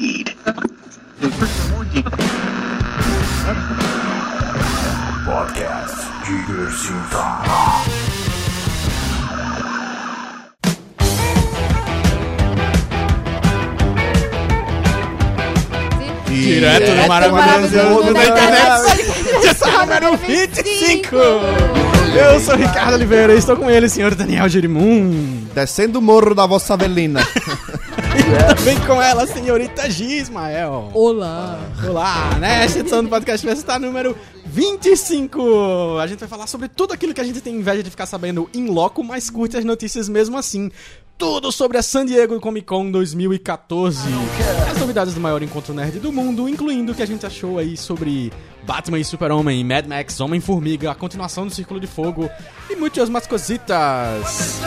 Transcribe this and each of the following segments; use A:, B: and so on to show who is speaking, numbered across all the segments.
A: Eat.
B: Podcast Diversita.
C: Direto do maravilhoso mundo da internet. Número 25. Eu sou o Ricardo Oliveira e estou com ele, senhor Daniel Jerimum.
D: Descendo o morro da vossa velina.
C: E também com ela, senhorita Gismael.
E: Olá.
C: Olá, nesta edição do Podcast Festa número 25. A gente vai falar sobre tudo aquilo que a gente tem inveja de ficar sabendo em loco, mas curte as notícias mesmo assim. Tudo sobre a San Diego Comic Con 2014. As novidades do maior encontro nerd do mundo, incluindo o que a gente achou aí sobre Batman e Super-Homem, Mad Max, Homem-Formiga, a continuação do Círculo de Fogo e muitas mais cositas.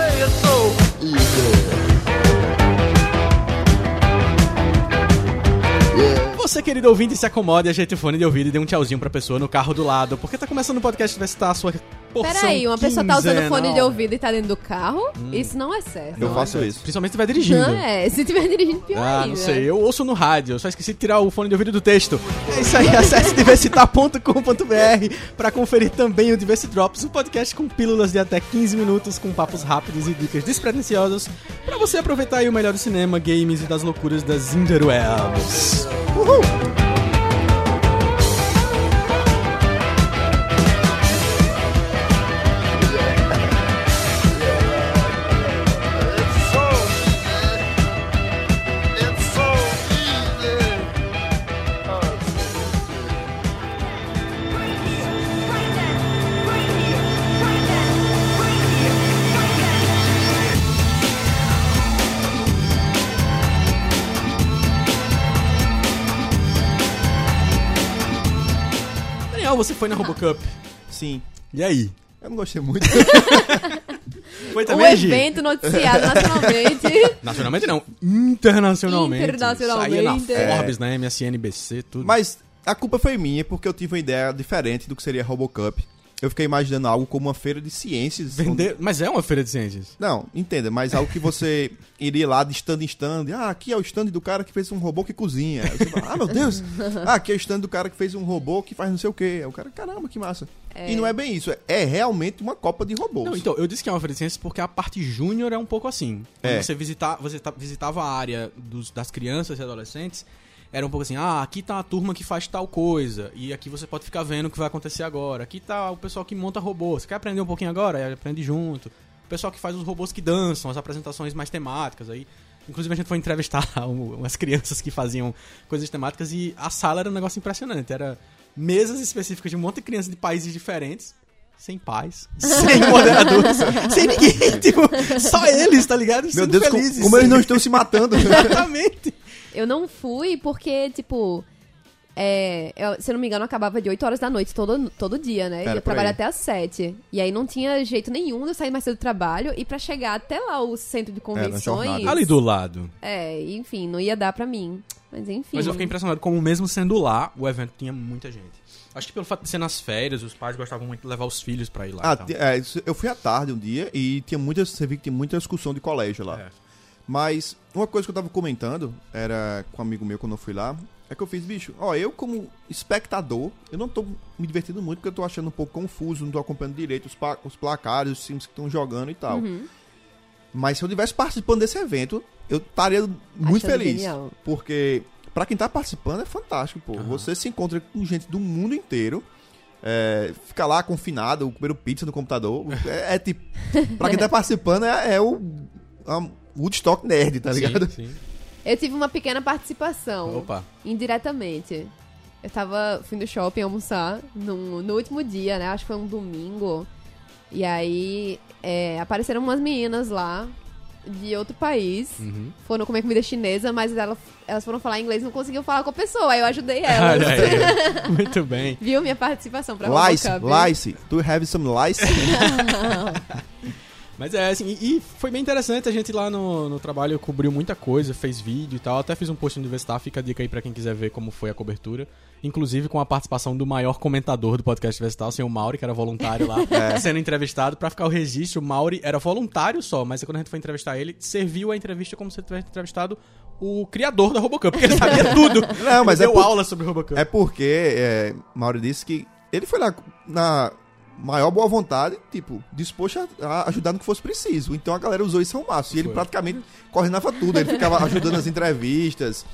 C: Você, querido ouvinte, se acomode, ajeite o fone de ouvido e dê um tchauzinho pra pessoa no carro do lado, porque tá começando o podcast, vai estar a sua porção
E: Peraí, uma pessoa tá usando
C: quinzenal.
E: fone de ouvido e tá dentro do carro? Isso não é certo.
D: Eu faço isso.
C: Principalmente se estiver dirigindo.
E: Não é, se tiver dirigindo pior
C: Ah,
E: ainda.
C: não sei, eu ouço no rádio, eu só esqueci de tirar o fone de ouvido do texto. É isso aí, acesse diversitar.com.br pra conferir também o Diversity Drops, um podcast com pílulas de até 15 minutos, com papos rápidos e dicas despretensiosas, pra você aproveitar aí o melhor do cinema, games e das loucuras das interwebs. Uhul! Daniel, você foi na Robocup.
D: Sim.
C: E aí?
D: Eu não gostei muito.
C: Foi
E: Um
C: também, Gi?
E: evento noticiado nacionalmente.
C: Nacionalmente não, internacionalmente.
E: Internacionalmente.
C: Saía na Forbes, na MSNBC, tudo.
D: Mas a culpa foi minha, porque eu tive uma ideia diferente do que seria a Robocup. Eu fiquei imaginando algo como uma feira de ciências.
C: Vender... Mas é uma feira de ciências.
D: Não, entenda, mas algo que você iria lá de stand em stand. Ah, aqui é o stand do cara que fez um robô que cozinha. Fala, ah, meu Deus. Ah, aqui é o stand do cara que fez um robô que faz não sei o quê. Aí o cara, caramba, que massa. E não é bem isso. é- É realmente uma copa de robôs.
C: Não, então, eu disse que é uma feira de ciências porque a parte júnior é um pouco assim.
D: É.
C: você, visitar, você ta- visitava a área dos- das crianças e adolescentes, era um pouco assim, ah, aqui tá a turma que faz tal coisa, e aqui você pode ficar vendo o que vai acontecer agora. Aqui tá o pessoal que monta robô. Você quer aprender um pouquinho agora? Aí aprende junto. O pessoal que faz os robôs que dançam, as apresentações mais temáticas aí. Inclusive a gente foi entrevistar um- umas crianças que faziam coisas temáticas e a sala era um negócio impressionante. Era mesas específicas de um monte de crianças de países diferentes. Sem pais, sem moderadores, sem ninguém, tipo, só eles, tá ligado?
D: Meu
C: Sendo
D: Deus, como,
C: felizes.
D: como eles não estão se matando.
C: Exatamente.
E: Eu não fui porque, tipo. É, eu- se eu não me engano, eu acabava de 8 horas da noite todo, todo dia, né?
D: Era
E: eu
D: aí.
E: até às 7. E aí não tinha jeito nenhum de eu sair mais cedo do trabalho e pra chegar até lá o centro de convenções.
D: jornada.
C: Ali do lado.
E: É, enfim, não ia dar pra mim. Mas enfim.
C: Mas eu fiquei impressionado como mesmo sendo lá, o evento tinha muita gente. Acho que pelo fato de ser nas férias, os pais gostavam muito de levar os filhos pra ir lá.
D: Ah,
C: então.
D: é, eu fui à tarde um dia e tinha muitas. Você viu que tinha muita discussão de colégio lá.
C: É.
D: Mas uma coisa que eu tava comentando, era com um amigo meu quando eu fui lá, é que eu fiz, bicho, ó, eu como espectador, eu não tô me divertindo muito porque eu tô achando um pouco confuso, não tô acompanhando tireito os, pa- os placares, os times que estão jogando e tal. Mas se eu tivesse participando desse evento, eu estaria muito
E: Achando
D: feliz.
E: genial.
D: Porque pra quem tá participando é fantástico, pô. Você se encontra com gente do mundo inteiro. É, fica lá confinado, comendo pizza no computador. É, é tipo. Pra quem tá participando, é, é o. a Woodstock Nerd, tá ligado?
C: Sim, sim.
E: Eu tive uma pequena participação.
C: Opa.
E: Indiretamente. Eu tava. Fui no shopping almoçar no, no último dia, né? Acho que foi um domingo. E aí é, apareceram umas meninas lá de outro país.
C: Uhum.
E: Foram comer comida chinesa, mas elas, elas foram falar inglês e não conseguiam falar com a pessoa. Aí eu ajudei elas.
C: Aí. Muito bem.
E: Viu minha participação pra
D: Lice? Lice, do you have some lice?
C: Mas é assim, e, e foi bem interessante, a gente lá no, no trabalho cobriu muita coisa, fez vídeo e tal, até fiz um post no Universitar, fica a dica aí pra quem quiser ver como foi a cobertura. Inclusive com a participação do maior comentador do podcast Universitar, o senhor Mauri, que era voluntário lá, sendo entrevistado. Pra ficar o registro, o Mauri era voluntário só, mas quando a gente foi entrevistar ele, serviu a entrevista como se ele tivesse entrevistado o criador da Robocop, porque ele sabia tudo.
D: Não, mas
C: ele
D: é
C: deu
D: por-
C: aula sobre Robocop.
D: É porque é, Mauro disse que ele foi lá na maior boa vontade, tipo, disposto a, a ajudar no que fosse preciso. Então a galera usou isso ao máximo. E ele
C: Foi.
D: praticamente coordenava tudo. Ele ficava ajudando nas entrevistas.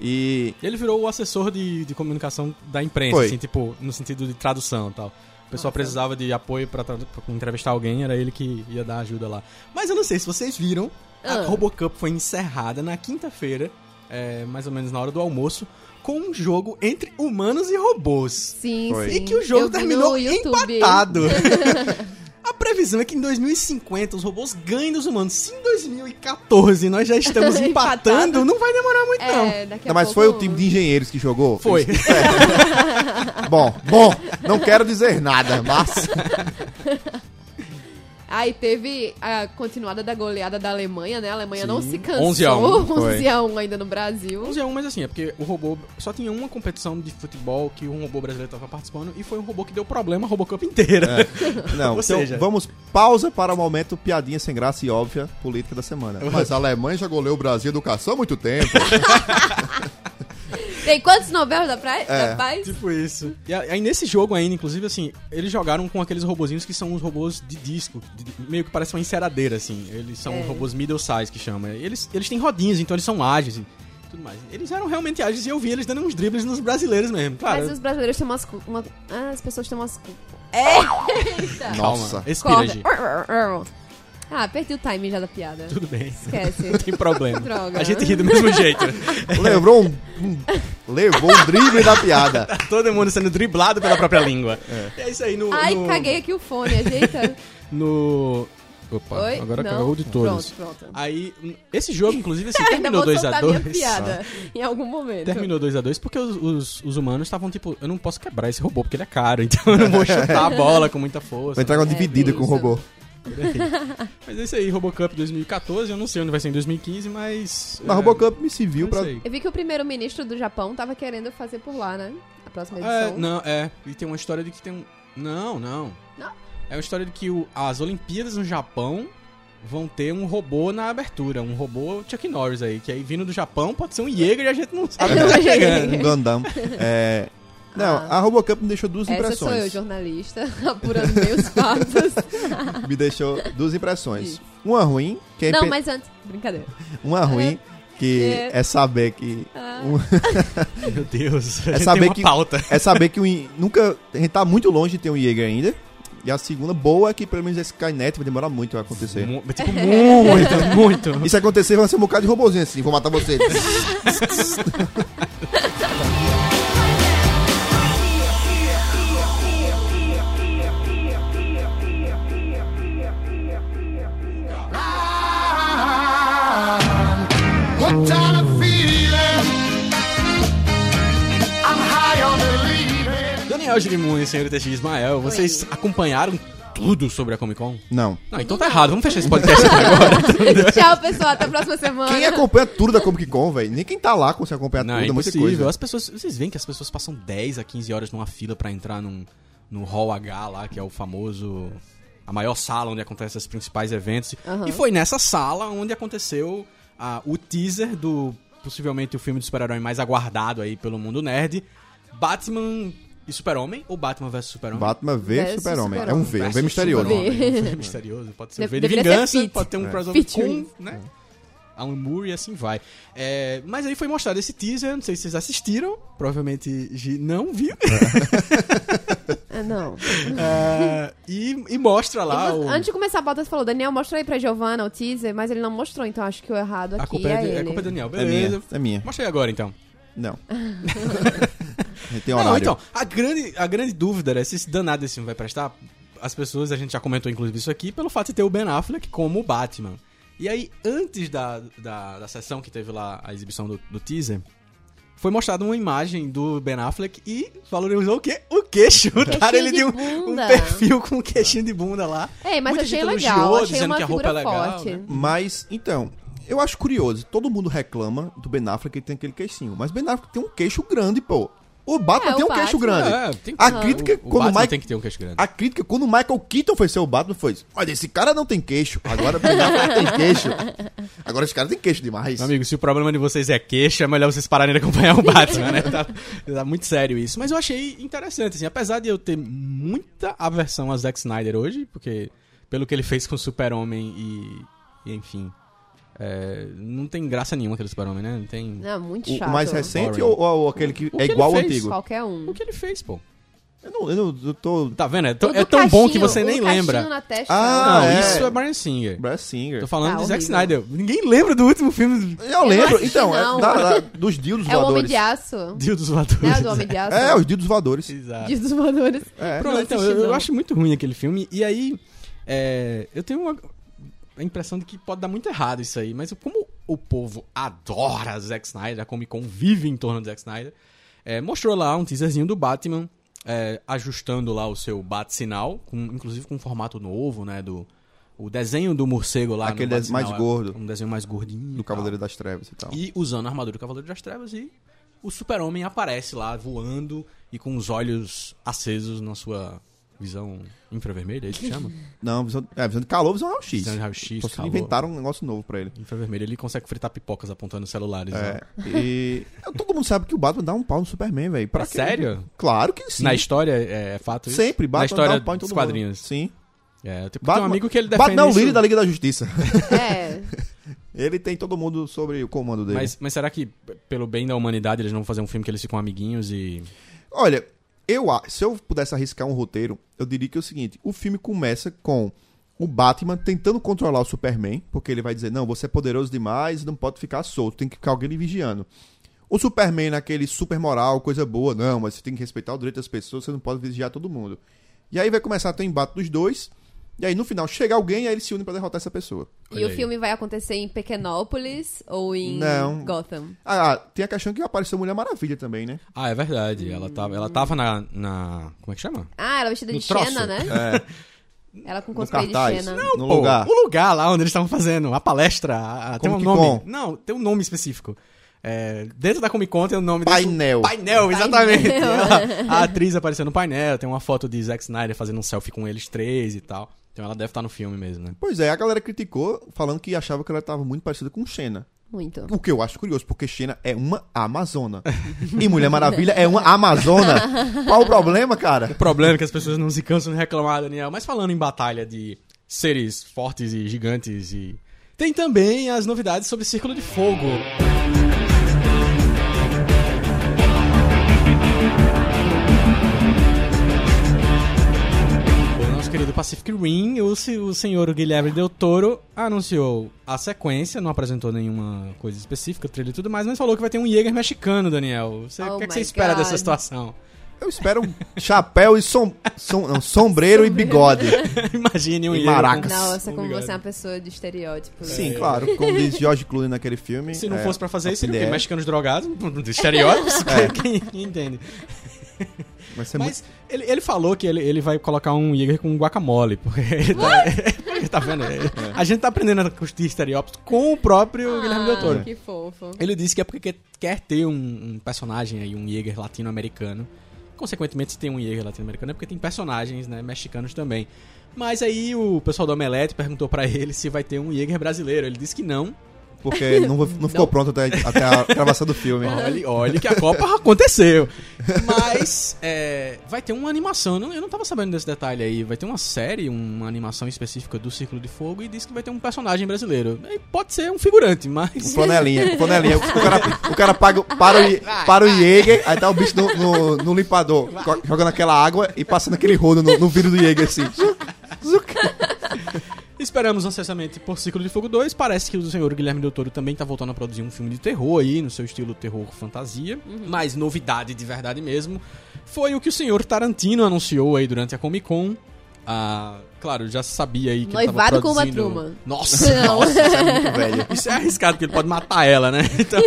D: E.
C: Ele virou o assessor de, de comunicação da imprensa,
D: Foi.
C: assim, tipo, no sentido de tradução e tal. O pessoal precisava de apoio pra entrevistar alguém, era ele que ia dar ajuda lá. Mas eu não sei se vocês viram, a
E: Ah.
C: Robocup foi encerrada na quinta-feira, é, mais ou menos na hora do almoço, com um jogo entre humanos e robôs.
E: Sim,
D: Foi.
E: sim.
C: E que o jogo
E: Eu
C: terminou empatado. A previsão é que em 2050 os robôs ganhem dos humanos. Se em 2014 nós já estamos empatando, não vai demorar muito, não.
E: É, daqui a
D: Não, mas
E: pouco...
D: foi o time de engenheiros que jogou?
C: Foi.
D: É. bom, bom, não quero dizer nada, mas.
E: Aí teve a continuada da goleada da Alemanha, né? A Alemanha não
C: Sim.
E: se cansou.
C: 11 a 1,
D: foi.
E: 11 a 1 ainda no Brasil.
C: 11 a 1, mas assim, é porque o robô só tinha uma competição de futebol que um robô brasileiro estava participando e foi um robô que deu problema a Robocop inteira.
D: Não,
C: Ou
D: então
C: seja-
D: vamos, pausa para o momento piadinha sem graça e óbvia política da semana. Mas a Alemanha já goleou o Brasil educação há muito tempo.
E: Tem quantos novelas da, praia,
D: É.
E: da paz?
C: tipo isso. E aí nesse jogo ainda, inclusive assim, eles jogaram com aqueles robozinhos que são os robôs de disco, de- de- meio que parece uma enceradeira assim. Eles são
E: É.
C: robôs middle size que chama. Eles, eles têm rodinhas, então eles são ágeis e tudo mais. Eles eram realmente ágeis e eu vi eles dando uns dribles nos brasileiros mesmo. Claro.
E: Mas os brasileiros têm umas... cu- Uma... Ah, as pessoas têm umas... cu- Eita!
D: Nossa.
C: Respira.
E: Ah, perdi o time já da piada.
C: Tudo bem.
E: Esquece.
C: Não tem problema.
E: Droga.
C: A gente ri do mesmo jeito.
D: Levou um, um- levou um drible da piada.
C: Todo mundo sendo driblado pela própria língua. É, isso aí no.
E: Ai,
C: no,
E: caguei aqui o fone, ajeita.
C: No. Opa,
E: Oi?
C: agora
E: Não?
C: cagou de todos.
E: Pronto, pronto.
C: Aí, esse jogo, inclusive, assim, terminou
E: vou
C: 2x2.
E: soltar minha piada em algum momento.
C: Terminou 2x2 porque os, os, os humanos estavam tipo, eu não posso quebrar esse robô porque ele é caro, então eu não vou chutar a bola com muita força.
D: Vai entrar uma
E: É,
D: dividida com o robô.
C: Mas é isso aí, Robocup 2014, eu não sei onde vai ser em 2015, mas.
D: Mas
C: é,
D: Robocop me serviu
C: é
D: pra.
C: aí.
E: Eu vi que o primeiro-ministro do Japão tava querendo fazer por lá, né? A próxima
C: É,
E: edição.
C: não, é. E tem uma história de que tem um. Não, não.
E: Não?
C: É uma história de que o- as Olimpíadas no Japão vão ter um robô na abertura. Um robô Chuck Norris aí. Que aí vindo do Japão pode ser um Jäger e a gente não sabe onde tá chegando.
D: Um Gundam. É, Não,
E: Ah.
D: a Robocop me deixou duas
E: Essa sou eu,
D: impressões.
E: jornalista, apurando meus fatos.
D: Me deixou duas impressões. Uma ruim, que é
E: Não, mas antes. Brincadeira.
D: uma ruim, que
E: É.
D: é saber que.
E: Ah.
C: É. Meu Deus,
D: É saber que-
C: pauta.
D: É saber que o, I- nunca. A gente tá muito longe de ter um Jäger ainda. E a segunda boa é que pelo menos esse Skynet vai demorar muito a acontecer.
C: Mu- Tipo, muito, muito.
D: E se acontecer, vai ser um bocado de robôzinho assim, vou matar você.
C: Daniel Girimun e Senhor TX Ismael, vocês acompanharam tudo sobre a Comic Con?
D: Não.
C: Não, então tá errado. Vamos fechar esse podcast aqui agora.
E: Tchau, pessoal. Até a próxima semana.
D: Quem acompanha tudo da Comic Con, velho? Nem quem tá lá consegue acompanhar
C: Não,
D: tudo,
C: é
D: é muita
C: impossível.
D: coisa.
C: As pessoas, vocês veem que as pessoas passam 10 a 15 horas numa fila pra entrar num, no Hall H lá, que é o famoso a maior sala onde acontecem os principais eventos.
E: Aham.
C: E foi nessa sala onde aconteceu ah, o teaser do possivelmente o filme de super-herói mais aguardado aí pelo mundo nerd, Batman e Super-Homem ou Batman vs Super-Homem?
D: Batman V
E: Versus
D: Super-Homem. É
E: Super-Homem.
D: um V, um V misterioso.
C: Um V misterioso. Pode ser um
E: De-
C: V de vingança, pode ter um
D: É.
C: crossover com, né? Alan Moore e assim vai. É, mas aí foi mostrado esse teaser, não sei se vocês assistiram, provavelmente não viu.
E: Ah, não.
C: É, e, e mostra lá
E: E
C: o,
E: Antes de começar a pauta, você falou, Daniel, mostra aí pra Giovanna o teaser, mas ele não mostrou, então acho que o errado
C: a
E: aqui
C: culpa
E: é,
C: é, de-
E: ele.
C: é culpa do Daniel.
D: É
C: Beleza.
D: minha, é minha.
C: Mostra aí agora então.
D: Não. a tem
C: Não,
D: horário.
C: então, a grande, a grande dúvida era se esse danado desse filme vai prestar. As pessoas, a gente já comentou inclusive isso aqui, pelo fato de ter o Ben Affleck como o Batman. E aí, antes da, da, da sessão que teve lá a exibição do, do teaser, foi mostrada uma imagem do Ben Affleck e valorizou o quê? O queixo. Cara, ele
E: de
C: deu um, um perfil com um queixinho de bunda lá.
E: Ei, mas
C: Muita
E: achei
C: gente
E: legal,
C: elogiou,
E: achei
C: dizendo
E: uma
C: que a roupa é legal,
E: forte.
C: né?
D: Mas, então, eu acho curioso. Todo mundo reclama do Ben Affleck que tem aquele queixinho. Mas Ben Affleck tem um queixo grande, pô. O Batman
E: É,
D: tem
E: o
D: um queixo grande.
C: É, tem que-
D: A crítica,
C: o,
D: quando o
C: Batman
D: Mike-
C: tem que ter um queixo grande.
D: A crítica, quando o Michael Keaton foi ser o Batman, foi: Mas esse cara não tem queixo. Agora o tem queixo. Agora esse cara tem queixo demais.
C: Meu amigo, se o problema de vocês é queixa, é melhor vocês pararem de acompanhar o Batman, né? Tá, tá muito sério isso. Mas eu achei interessante, assim, apesar de eu ter muita aversão a Zack Snyder hoje, porque pelo que ele fez com o Super-Homem e, e, enfim, é, não tem graça nenhuma aquele Super-Homem, né? Não tem...
E: Não, muito
D: O,
E: chato.
D: o mais recente ou, ou aquele que
C: O
D: é
C: que
D: igual ao antigo?
E: Qualquer um.
C: O que ele fez, pô?
D: Eu não, eu não eu tô.
C: Tá vendo? É, tão- é tão bom que você nem lembra.
E: Na testa,
D: Ah,
C: não,
D: é.
C: isso é Brian Singer.
D: Brad Singer.
C: Tô falando
E: Tá
C: de Zack. Snyder. Ninguém lembra do último filme
D: Eu
E: não
D: lembro, então, é da- da- dos dildos
E: É o Homem
D: voadores.
E: de Aço.
C: de dos Voadores.
E: É o do Homem de Aço?
D: É, os dildos voadores.
C: Exato.
E: Dias dos Voadores.
D: É.
C: Pronto, então,
E: assisti,
C: eu, eu acho muito ruim aquele filme. E aí, é, eu tenho uma, a impressão de que pode dar muito errado isso aí. Mas como o povo adora Zack Snyder, a Comic Con vive em torno de Zack Snyder, é, mostrou lá um teaserzinho do Batman, é, ajustando lá o seu bat-sinal, inclusive com um formato novo, né, do... O desenho do morcego lá
D: Aquele desenho mais
C: é
D: gordo.
C: Um desenho mais gordinho.
D: Do. Cavaleiro das Trevas e tal.
C: E usando a armadura do Cavaleiro das Trevas e o super-homem aparece lá voando e com os olhos acesos na sua visão infravermelha, é isso que chama?
D: Não, visão, é, visão de calor, visão raio-x.
C: Visão de raio-x, calor.
D: inventaram um negócio novo pra ele.
C: Infravermelho, ele consegue fritar pipocas apontando celulares.
D: É.
C: ó.
D: E todo mundo sabe que o Batman dá um pau no Superman, velho. Pra
C: É
D: quê?
C: sério?
D: Claro que sim.
C: Na história é, é fato isso?
D: Sempre, Batman
C: Na história
D: dá um pau em todo
C: dos quadrinhos.
D: mundo. Sim.
C: É, eu tenho, tem
D: Batman-
C: um amigo que ele defende
D: Batman é o
C: isso,
D: líder da Liga da Justiça.
E: É.
D: ele tem todo mundo sobre o comando dele.
C: mas, mas será que, pelo bem da humanidade, eles não vão fazer um filme que eles ficam amiguinhos e...
D: Olha, eu se eu pudesse arriscar um roteiro, eu diria que é o seguinte: o filme começa com o Batman tentando controlar o Superman, porque ele vai dizer, não, você é poderoso demais, não pode ficar solto, tem que ficar alguém lhe vigiando. O Superman naquele super moral, coisa boa, não, mas você tem que respeitar o direito das pessoas, você não pode vigiar todo mundo. E aí vai começar a ter embate dos dois, e aí no final chega alguém e aí eles se unem pra derrotar essa pessoa.
E: E
C: Olha
E: o
C: aí.
E: filme vai acontecer em Pequenópolis ou em
D: Não.
E: Gotham?
D: Ah, tem a questão que apareceu Mulher Maravilha também, né?
C: Ah, é verdade. Ela tava, ela tava na, na... Como é que chama?
E: Ah, ela vestida
C: No
E: de
C: troço.
E: Xena, né?
D: É,
E: Ela com cosplay de
D: cartaz,
E: Xena.
D: no
C: Pô,
D: lugar.
C: O lugar lá onde eles estavam fazendo a palestra. a- a- tem um
D: Comic
C: nome.
D: Con.
C: Não, tem um nome específico. É, dentro da Comic Con tem o nome desse-
D: Painel.
C: Painel, exatamente.
E: Painel.
C: Ela- a atriz apareceu no painel, tem uma foto de Zack Snyder fazendo um selfie com eles três e tal. Então ela deve estar no filme mesmo, né?
D: Pois é, a galera criticou, falando que achava que ela tava muito parecida com Xena.
E: Muito.
D: O que eu acho curioso, porque Xena é uma Amazona. e Mulher Maravilha é uma Amazona. Qual o problema, cara?
C: O problema é que as pessoas não se cansam de reclamar, Daniel. Mas falando em batalha de seres fortes e gigantes e. Tem também as novidades sobre Círculo de Fogo. Querido Pacific Rim, o, se- o senhor Guilherme Del Toro anunciou a sequência, não apresentou nenhuma coisa específica, trilha e tudo mais, mas falou que vai ter um Jäger mexicano, Daniel. Você-
E: Oh
C: o que, é que você espera
E: God.
C: dessa situação?
D: Eu espero um chapéu e som, som- não, sombreiro e bigode.
C: Imagine um
D: E
C: Jäger.
D: maracas.
E: Nossa, como
C: Obrigado.
E: você é uma pessoa de estereótipo.
D: Sim, claro, como diz George Clooney naquele filme.
C: Se não
D: é,
C: fosse pra fazer isso, seria o quê?
D: PDR.
C: Mexicanos drogados, estereótipos,
D: É.
C: quem, quem entende? Mas ele, ele falou que ele, ele vai colocar um Jäger com guacamole, porque ele tá, ele tá vendo?
D: É.
C: A gente tá aprendendo a curtir estereótipos com o próprio Guilherme Del Toro.
E: Ah, que fofo.
C: Ele disse que é porque quer, ter um, um personagem aí, um Jäger latino-americano. Consequentemente, se tem um Jäger latino-americano é porque tem personagens né, mexicanos também. Mas aí o pessoal do Omelete perguntou pra ele se vai ter um Jäger brasileiro. Ele disse que não.
D: Porque não, não ficou
E: Não.
D: pronto até, até a gravação do filme.
C: Olha, olha que a Copa aconteceu. Mas é, vai ter uma animação. Eu não, tava sabendo desse detalhe aí. Vai ter uma série, uma animação específica do Círculo de Fogo e diz que vai ter um personagem brasileiro. E Pode ser um figurante, mas.
D: flanelinha, um flanelinha. O cara, o cara paga, para, o, para o Jäger, aí tá o bicho no, no, no limpador, jogando aquela água e passando aquele rodo no, no vidro do Jäger, assim.
C: Esperamos ansiosamente por Círculo de Fogo 2. Parece que o senhor Guilherme Del Toro também tá voltando a produzir um filme de terror aí, no seu estilo terror fantasia. Mas novidade de verdade mesmo foi o que o senhor Tarantino anunciou aí durante a Comic Con. Ah, claro, já sabia aí que ele tava
E: Noivado com uma
C: produzindo...
E: Truman.
C: Nossa,
E: Não.
C: nossa,
D: Isso é muito velho.
C: Isso é arriscado, porque ele pode matar ela, né? Então.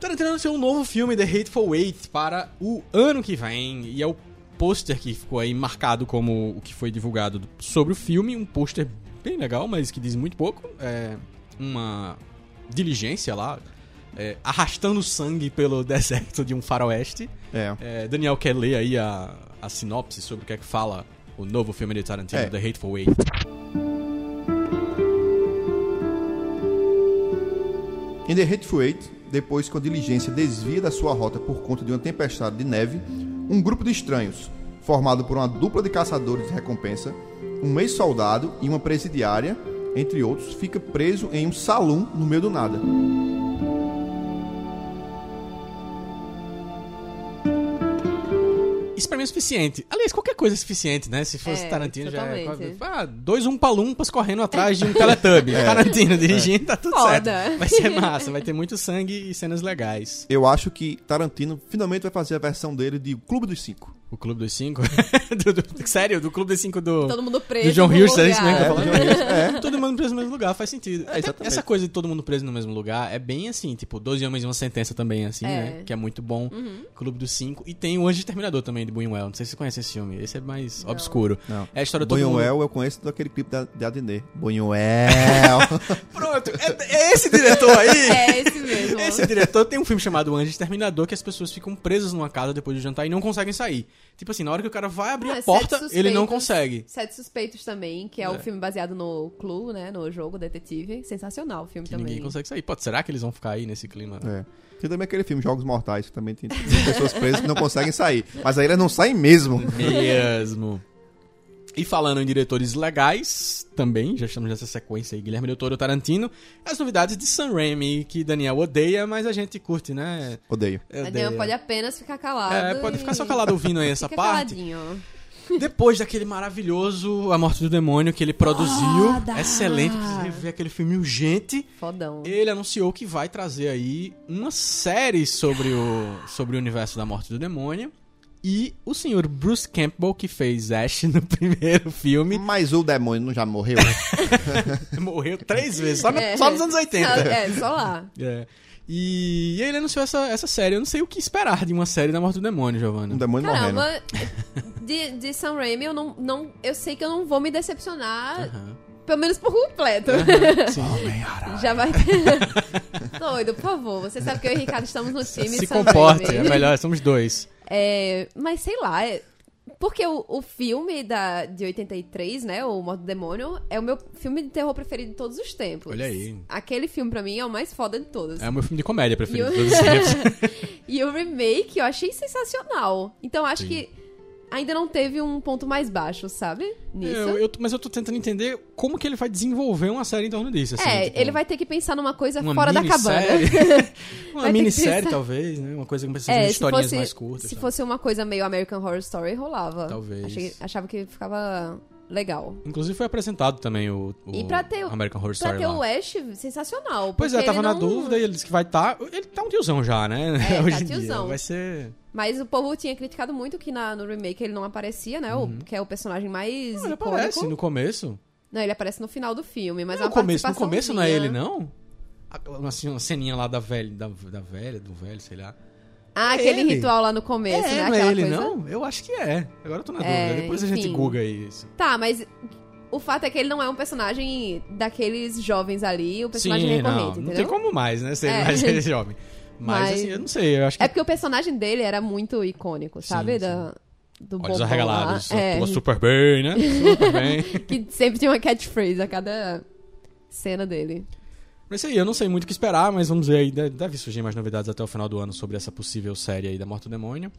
C: Tarantino anunciou um novo filme, The Hateful Eight, para o ano que vem. E é o pôster que ficou aí marcado como o que foi divulgado sobre o filme. Um pôster bem legal, mas que diz muito pouco. É uma diligência lá é, arrastando sangue pelo deserto de um faroeste.
D: É.
C: É, Daniel quer ler aí a, a sinopse sobre o que é que fala o novo filme de Tarantino,
D: É.
C: The Hateful Eight.
D: Em The Hateful Eight, depois que a diligência desvia da sua rota por conta de uma tempestade de neve, um grupo de estranhos, formado por uma dupla de caçadores de recompensa, um ex-soldado e uma presidiária, entre outros, fica preso em um salão no meio do nada.
C: Mim é suficiente. Aliás, qualquer coisa é suficiente, né? Se fosse
E: É,
C: Tarantino já é.
E: totalmente.
C: Ah, dois Umpalumpas correndo atrás de um Teletubby. Tarantino dirigindo, tá tudo
E: Foda.
C: certo. Vai ser massa, vai ter muito sangue e cenas legais.
D: Eu acho que Tarantino finalmente vai fazer a versão dele de Clube dos Cinco.
C: O Clube dos Cinco. do, do- sério, do Clube dos Cinco do.
E: Todo mundo preso.
C: do John Hughes, é isso mesmo que eu tô
D: É,
C: falando?
D: é.
C: Todo mundo preso no mesmo lugar, faz sentido.
D: É, exatamente.
C: Essa coisa de todo mundo preso no mesmo lugar é bem assim, tipo, 12 homens e uma sentença também, assim,
E: É.
C: né? Que é muito bom. Clube dos Cinco. E tem o Anjo Terminador também, de Buñuel. Não sei se você conhece esse filme. Esse é mais obscuro.
D: Não.
C: É a história de todo mundo...
D: Buñuel eu conheço daquele clipe da, de Adnet. Buñuel.
C: Pronto, é, é esse diretor aí.
E: É esse mesmo.
C: Esse diretor tem um filme chamado Anjo Exterminador que as pessoas ficam presas numa casa depois de jantar e não conseguem sair. Tipo assim, na hora que o cara vai abrir
E: Ah,
C: a porta, ele não consegue.
E: Sete Suspeitos também, que é, o
C: É.
E: filme baseado no Clue, né? No jogo Detetive. Sensacional o filme
C: Que
E: também.
C: ninguém consegue sair. Pô, será que eles vão ficar aí nesse clima?
D: É. Tem também aquele filme Jogos Mortais, que também tem pessoas presas que não conseguem sair. Mas aí elas não saem mesmo.
C: Mesmo. E falando em diretores legais, também, já estamos nessa sequência aí, Guilherme Del Toro Tarantino, as novidades de Sam Raimi, que Daniel odeia, mas a gente curte, né?
D: Odeio.
E: Mas
C: Odeia.
E: Daniel pode apenas ficar calado.
C: É, pode
E: e-
C: ficar só calado ouvindo aí essa
E: Fica
C: parte.
E: caladinho.
C: Depois daquele maravilhoso A Morte do Demônio que ele produziu,
E: Foda!
C: excelente, precisa ver aquele filme urgente.
E: Fodão.
C: Ele anunciou que vai trazer aí uma série sobre o, sobre o universo da Morte do Demônio. E o senhor Bruce Campbell, que fez Ash no primeiro filme,
D: Mas o demônio não já morreu?
C: morreu três vezes, só, no-
E: É.
C: só nos anos 80.
E: É, só lá.
C: É. E, e ele anunciou essa, essa série. Eu não sei o que esperar de uma série da Morte do Demônio, Giovanna.
D: Um demônio morrendo.
E: Caramba, de, de Sam Raimi, eu não, não. Eu sei que eu não vou me decepcionar, pelo menos por completo.
C: Sim.
E: Já vai ter. Doido, por favor. Você sabe que eu e o Ricardo estamos no time
C: Se comporte,
E: Raimi.
C: é melhor, somos dois.
E: É, mas sei lá, é- porque o, o filme da, de 83, né, o Morto do Demônio, é o meu filme de terror preferido de todos os tempos.
C: Olha aí.
E: Aquele filme, pra mim, é o mais foda de todos.
C: É o meu filme de comédia preferido
E: E
C: de
E: o-
C: todos os tempos.
E: E o remake eu achei sensacional. Então acho
C: Sim.
E: que ainda não teve um ponto mais baixo, sabe? Nisso.
C: Eu- eu tô- mas eu tô tentando entender como que ele vai desenvolver uma série em torno disso. Assim,
E: é,
C: tipo,
E: ele vai ter que pensar numa coisa
C: uma
E: fora da cabana.
C: uma minissérie, talvez, né? Uma coisa que precisa
E: É,
C: de historinhas
E: fosse,
C: mais curtas.
E: se
C: tá?
E: fosse uma coisa meio American Horror Story, rolava.
C: Talvez.
E: Achei- achava que ficava legal.
C: Inclusive foi apresentado também o, o
E: E pra ter
C: American Horror
E: Pra
C: Story
E: ter
C: lá.
E: o Ash, sensacional.
C: Pois é, tava na
E: não-
C: dúvida e ele disse que vai estar. ele tá um tiozão já, né?
E: É, tá
C: Hoje em dia.
E: tiozão.
C: Vai ser.
E: Mas o povo tinha criticado muito que na, no remake ele não aparecia, né? O, que é o personagem mais
C: Uhum. Não, ele
E: icônico.
C: aparece no começo.
E: Não, ele aparece no final do filme, mas
C: Não,
E: é
C: no
E: uma
C: começo, no começo não é ele, não? A- Assim, uma ceninha lá da velha, da, da velha, do velho, sei lá.
E: Ah,
C: É
E: aquele
C: ele.
E: ritual lá no começo,
C: é,
E: né?
C: não é ele,
E: coisa.
C: não? Eu acho que é. Agora eu tô na
E: É,
C: dúvida. Depois a gente
E: enfim.
C: googa isso.
E: Tá, mas o fato é que ele não é um personagem daqueles jovens ali, o personagem
C: Sim,
E: recorrente,
C: não.
E: entendeu?
C: Não tem como mais, né? Ser
E: É.
C: mais jovem. Mas,
E: Mas-
C: assim, eu não sei. Eu acho que
E: É porque o personagem dele era muito icônico, sabe?
C: Sim,
E: Da, do
C: Olhos arregalados.
E: É,
C: super bem, né? Super bem.
E: que sempre tinha uma catchphrase a cada cena dele.
C: Mas isso aí, eu não sei muito o que esperar, mas vamos ver aí. de- Deve surgir mais novidades até o final do ano sobre essa possível série aí da Morte do Demônio.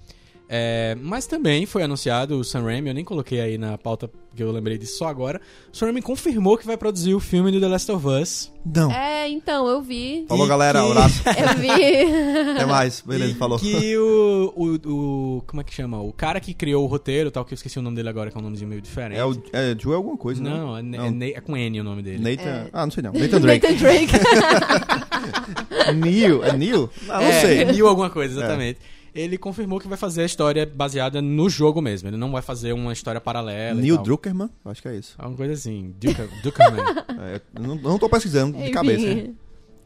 C: É, mas também foi anunciado o Sam Raimi, eu nem coloquei aí na pauta que eu lembrei disso só agora. O Sam Raimi confirmou que vai produzir o filme do The Last of Us.
D: Não.
E: É, então, eu vi.
D: Falou,
C: E
D: galera.
C: que-
D: Abraço.
E: Eu vi.
D: Até mais. Beleza,
C: E
D: falou.
C: Que o, o, o- Como é que chama? O cara que criou o roteiro, tal, que eu esqueci o nome dele agora, que é um nomezinho meio diferente.
D: É o é Joel alguma coisa, né?
C: Não, é,
D: Não.
C: é é com N o nome dele.
D: Nathan.
E: É.
D: Ah, não sei não. Nathan Drake.
E: Nathan Drake.
D: Neil. É Neil? Ah, não
C: é,
D: sei.
C: É Neil alguma coisa, exatamente. Ele confirmou que vai fazer a história baseada no jogo mesmo. Ele não vai fazer uma história paralela.
D: Neil. Druckerman? Acho que é isso.
C: Alguma coisa assim. Duker, Dukerman.
D: É, eu não, não tô pesquisando de cabeça.
E: Enfim.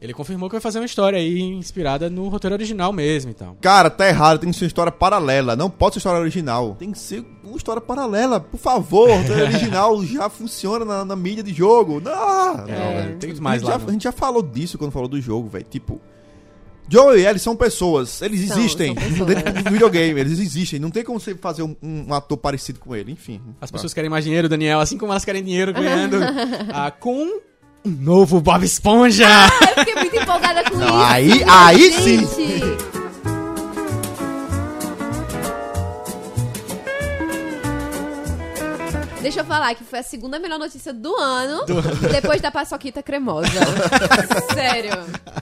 C: Ele confirmou que vai fazer uma história aí inspirada no roteiro original mesmo e tal.
D: Cara, tá errado, tem que ser uma história paralela. Não pode ser história original. Tem que ser uma história paralela, por favor. O roteiro original já funciona na, na mídia de jogo. Não, não
C: É,
D: velho.
C: tem
D: a,
C: mais
D: gente
C: lá.
D: já,
C: no-
D: a gente já falou disso quando falou do jogo, velho. Tipo, Joe e Ellie são pessoas, eles
E: São,
D: existem
E: são pessoas.
D: dentro do videogame, eles existem. Não tem como você fazer um, um ator parecido com ele, enfim.
C: As pessoas querem mais dinheiro, Daniel, assim como elas querem dinheiro ganhando ah, com um novo Bob Esponja.
E: Eu fiquei muito empolgada com
D: Não,
E: isso.
D: aí- aí sim.
E: Gente. Deixa eu falar que foi a segunda melhor notícia do ano, depois da paçoquita cremosa. Sério.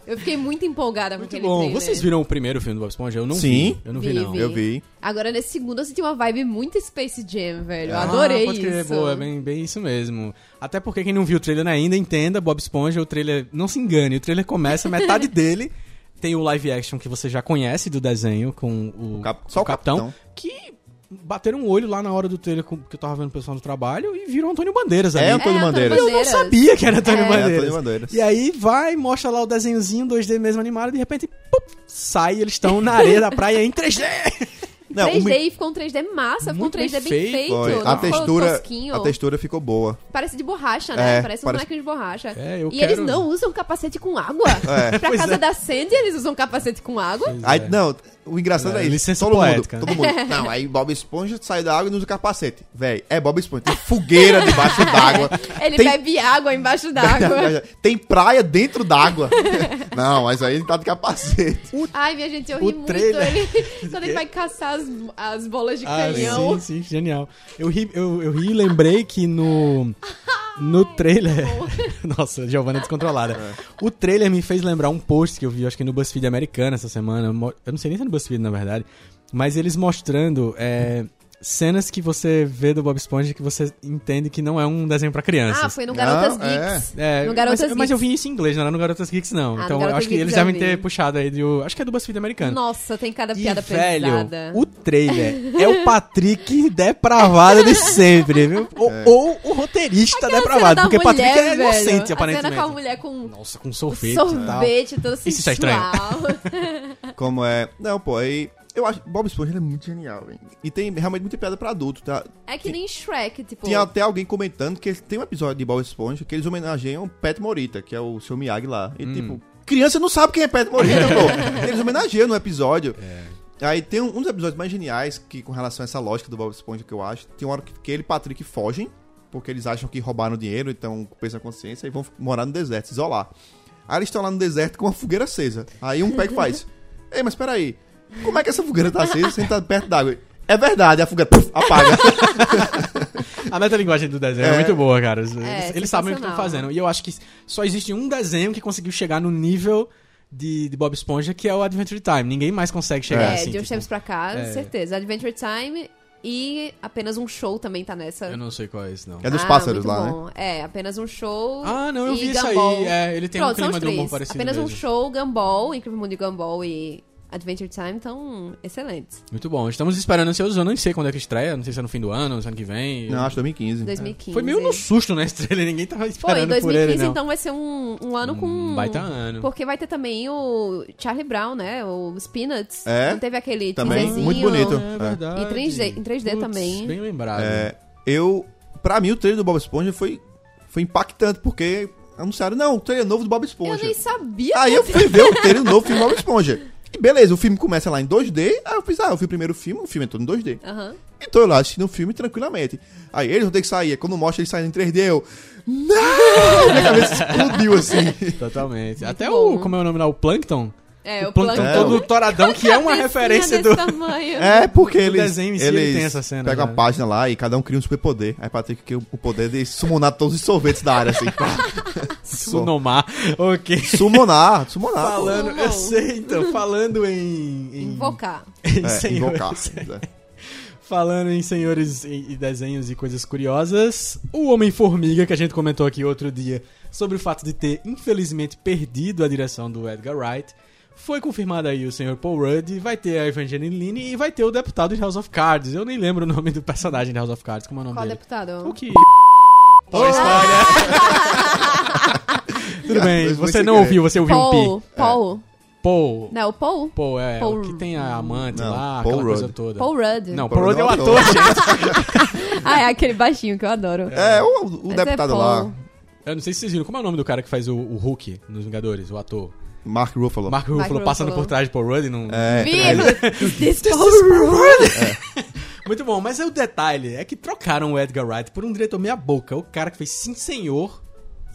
E: Eu fiquei muito empolgada com
C: Muito
E: aquele
C: bom.
E: trailer.
C: Vocês viram o primeiro filme do Bob Esponja? Eu não
D: Sim.
C: vi. Eu não vi,
E: Vi,
C: não.
E: vi.
D: Eu vi.
E: Agora, nesse segundo, eu senti uma vibe muito Space Jam, velho. Eu
C: Ah,
E: adorei
C: pode crer,
E: isso.
C: boa, é bem, bem isso mesmo. Até porque quem não viu o trailer ainda, entenda, Bob Esponja, o trailer, não se engane, o trailer começa, metade dele tem o live action que você já conhece do desenho com o,
D: O cap-
C: o
D: só o
C: capitão,
D: capitão.
C: que bateram um olho lá na hora do trailer com- que eu tava vendo o pessoal no trabalho e viram Antônio Bandeiras
D: É
C: ali.
D: Antônio
E: É,
D: Bandeiras.
C: Eu não sabia que era Antônio
E: É.
D: É
C: Bandeiras.
D: Antônio Bandeiras.
C: E aí vai, mostra lá o desenhozinho 2D mesmo animado, e de repente, sai, eles estão na areia da praia em 3D.
D: Não, o
E: 3D
D: mi-
E: e ficou um 3D massa, ficou um
C: Muito bem
E: 3D bem
C: feito.
D: A
E: ficou
D: textura, a textura ficou boa.
E: Parece de borracha, né?
D: É,
E: parece um
D: parece-
E: bonequinho de borracha.
C: É, eu
E: e
C: quero-
E: eles não usam capacete com água.
D: É.
E: Pra
C: Pois
E: casa
C: é.
E: da Sandy, eles usam capacete com água.
D: Aí,
C: é.
D: não, o engraçado
C: É,
D: é, isso.
C: licença
D: todo
C: poética,
D: mundo,
C: né?
D: todo mundo. Não, aí Bob Esponja sai da água e não usa capacete. Véi, é Bob Esponja. Tem fogueira debaixo d'água.
E: Ele
D: tem...
E: bebe água embaixo d'água.
D: Tem praia dentro d'água. não, mas aí ele tá de capacete.
E: Ai, minha gente, eu
C: O
E: ri muito.
C: trailer-
E: Ele, quando ele vai caçar as, as bolas de
C: Ah,
E: canhão.
C: sim, sim, genial. Eu ri, eu, eu ri e lembrei que no. No trailer. Nossa, Giovanna é descontrolada. O trailer me fez lembrar um post que eu vi, acho que no BuzzFeed americano essa semana. Eu não sei nem se é no BuzzFeed, na verdade. Mas eles mostrando é, cenas que você vê do Bob Esponja que você entende que não é um desenho pra crianças.
E: Ah, foi no Garotas
D: Não, é.
E: Geeks.
C: É,
E: no Garotas
C: mas, mas eu
E: Geeks.
C: vi isso em inglês, não era no Garotas Geeks, não.
E: Ah,
C: então eu acho que
E: Geeks
C: eles
E: já
C: devem
E: vi.
C: ter puxado aí do. Acho que é do BuzzFeed americano.
E: Nossa, tem cada
C: E,
E: piada
C: velho,
E: pesada.
C: o trailer é o Patrick depravado de sempre, viu? Ou, ou o roteirista
E: Aquela
C: depravado, porque
E: mulher,
C: Patrick é
E: velho.
C: inocente,
E: A cena
C: aparentemente.
E: com a mulher com
C: Nossa, com sorvete, e tal.
E: sorvete, todo
C: Isso tá estranho.
E: sensual.
D: Como é. Não, pô, aí. Eu acho. Bob Esponja ele é muito genial, velho. E tem realmente muita piada pra adulto, tá?
E: é que nem Shrek, tipo...
D: Tinha até alguém comentando que tem um episódio de Bob Esponja que eles homenageiam o Pet Morita, que é o seu Miyagi lá. E tipo, criança não sabe quem é Pet Morita, pô. Eles homenageiam no episódio. Aí tem um, um dos episódios mais geniais que, com relação a essa lógica do Bob Esponja que eu acho, tem uma hora que, que ele e Patrick fogem, porque eles acham que roubaram dinheiro, então pensam a consciência, e vão morar no deserto, se isolar. Aí eles estão lá no deserto com uma fogueira acesa. Aí um pega e faz: Ei, mas peraí, como é que essa fogueira tá acesa sem estar perto d'água? É verdade, a fogueira puf, apaga.
C: A metalinguagem do desenho é,
D: É.
C: muito boa, cara. Eles,
E: É,
C: eles sabem o que estão fazendo. E eu acho que só existe um desenho que conseguiu chegar no nível de, de Bob Esponja, que é o Adventure Time. Ninguém mais consegue chegar
E: É,
C: assim.
E: de uns
C: tipo,
E: tempos pra cá,
C: é.
E: certeza. Adventure Time e apenas um show também tá nessa.
C: Eu não sei qual é esse, não.
D: É dos
E: Ah,
D: pássaros lá, né?
E: bom. É, apenas um show.
C: Ah, não, eu vi isso
E: Gumball.
C: aí. É, ele tem
E: Pronto,
C: um clima de humor parecido
E: Apenas um
C: mesmo.
E: show, Gumball, Incrível Mundo de Gumball e Adventure Time estão excelentes.
C: Muito bom. Estamos esperando ansiosos. Eu não sei quando é que estreia. Não sei se é no fim do ano, se é ano que vem.
D: Não, acho 2015.
E: 2015.
C: Foi meio no susto, né, esse trailer. Ninguém tava esperando por
E: 2015
C: ele, não.
E: então vai ser um, um ano com.
C: Um baita ano.
E: Porque vai ter também o Charlie Brown, né? O Peanuts.
D: É,
E: Não teve aquele
D: também, muito bonito.
C: É verdade.
E: Em 3D em 3D também.
C: Bem lembrado.
D: É, eu, pra mim, o trailer do Bob Esponja foi, foi impactante, porque anunciaram, não, o trailer novo do Bob
E: Eu
D: Esponja.
E: nem sabia.
D: Aí eu fui ver o trailer novo do Bob Esponja. E beleza, o filme começa lá em 2D, aí eu fiz, ah, eu vi o primeiro filme, o filme é todo em 2D.
E: Aham.
D: E tô lá assistindo o filme tranquilamente. Aí eles vão ter que sair, aí quando mostra eles saindo em 3D, eu, não! Minha cabeça explodiu assim.
C: Totalmente. Até o. Como é o nome lá? O Plankton?
E: É, o,
C: o Plankton
E: Plankton.
C: todo toradão, que é uma referência
E: desse
C: do.
E: tamanho.
D: É, porque eles,
C: desenho em si,
D: eles
C: ele tem essa cena,
D: pegam
C: né?
D: a página lá e cada um cria um superpoder. Aí Patrick cria o poder de summonar todos os sorvetes da área, assim.
C: Sunomar. Ok.
D: Summonar, summonar. pô.
C: Falando,
E: Sumon.
C: eu sei, então, falando em. em
E: Invocar.
C: em
D: É,
C: senhores-
D: invocar.
C: Falando em senhores e, desenhos e coisas curiosas, o Homem-Formiga, que a gente comentou aqui outro dia, sobre o fato de ter, infelizmente, perdido a direção do Edgar Wright, foi confirmado aí o senhor Paul Rudd, vai ter a Evangeline Lilly e vai ter o deputado de House of Cards. Eu nem lembro o nome do personagem de House of Cards, como é o nome
E: Qual
C: dele.
E: deputado?
C: O que... Ó, spoiler. Tudo bem, você não
D: sem
C: ouviu, você ouviu um
E: Paul.
C: pi.
E: Paul.
C: Paul.
E: Não, o Paul?
C: Paul, é,
E: Paul-
C: o que tem a amante
D: Não,
C: lá,
D: Paul
C: aquela coisa
D: Rudd.
C: toda.
E: Paul Rudd.
C: Não,
D: Paul
C: Paul Rudd é o
D: Rudd é
C: ator, gente.
E: Ah, é aquele baixinho que eu adoro.
D: É, o, o
E: é
D: deputado
E: Paul.
D: lá.
C: Eu não sei se vocês viram. Como é o nome do cara que faz o, o Hulk nos Vingadores, o ator?
D: Mark Ruffalo.
C: Mark Ruffalo
E: Mark
C: passando
E: Ruffalo.
C: por trás de Paul Rudd num...
D: É,
E: Viva! This Paul
C: Muito bom, mas aí o detalhe é que trocaram o Edgar Wright por um diretor meia boca, o cara que fez Sim Senhor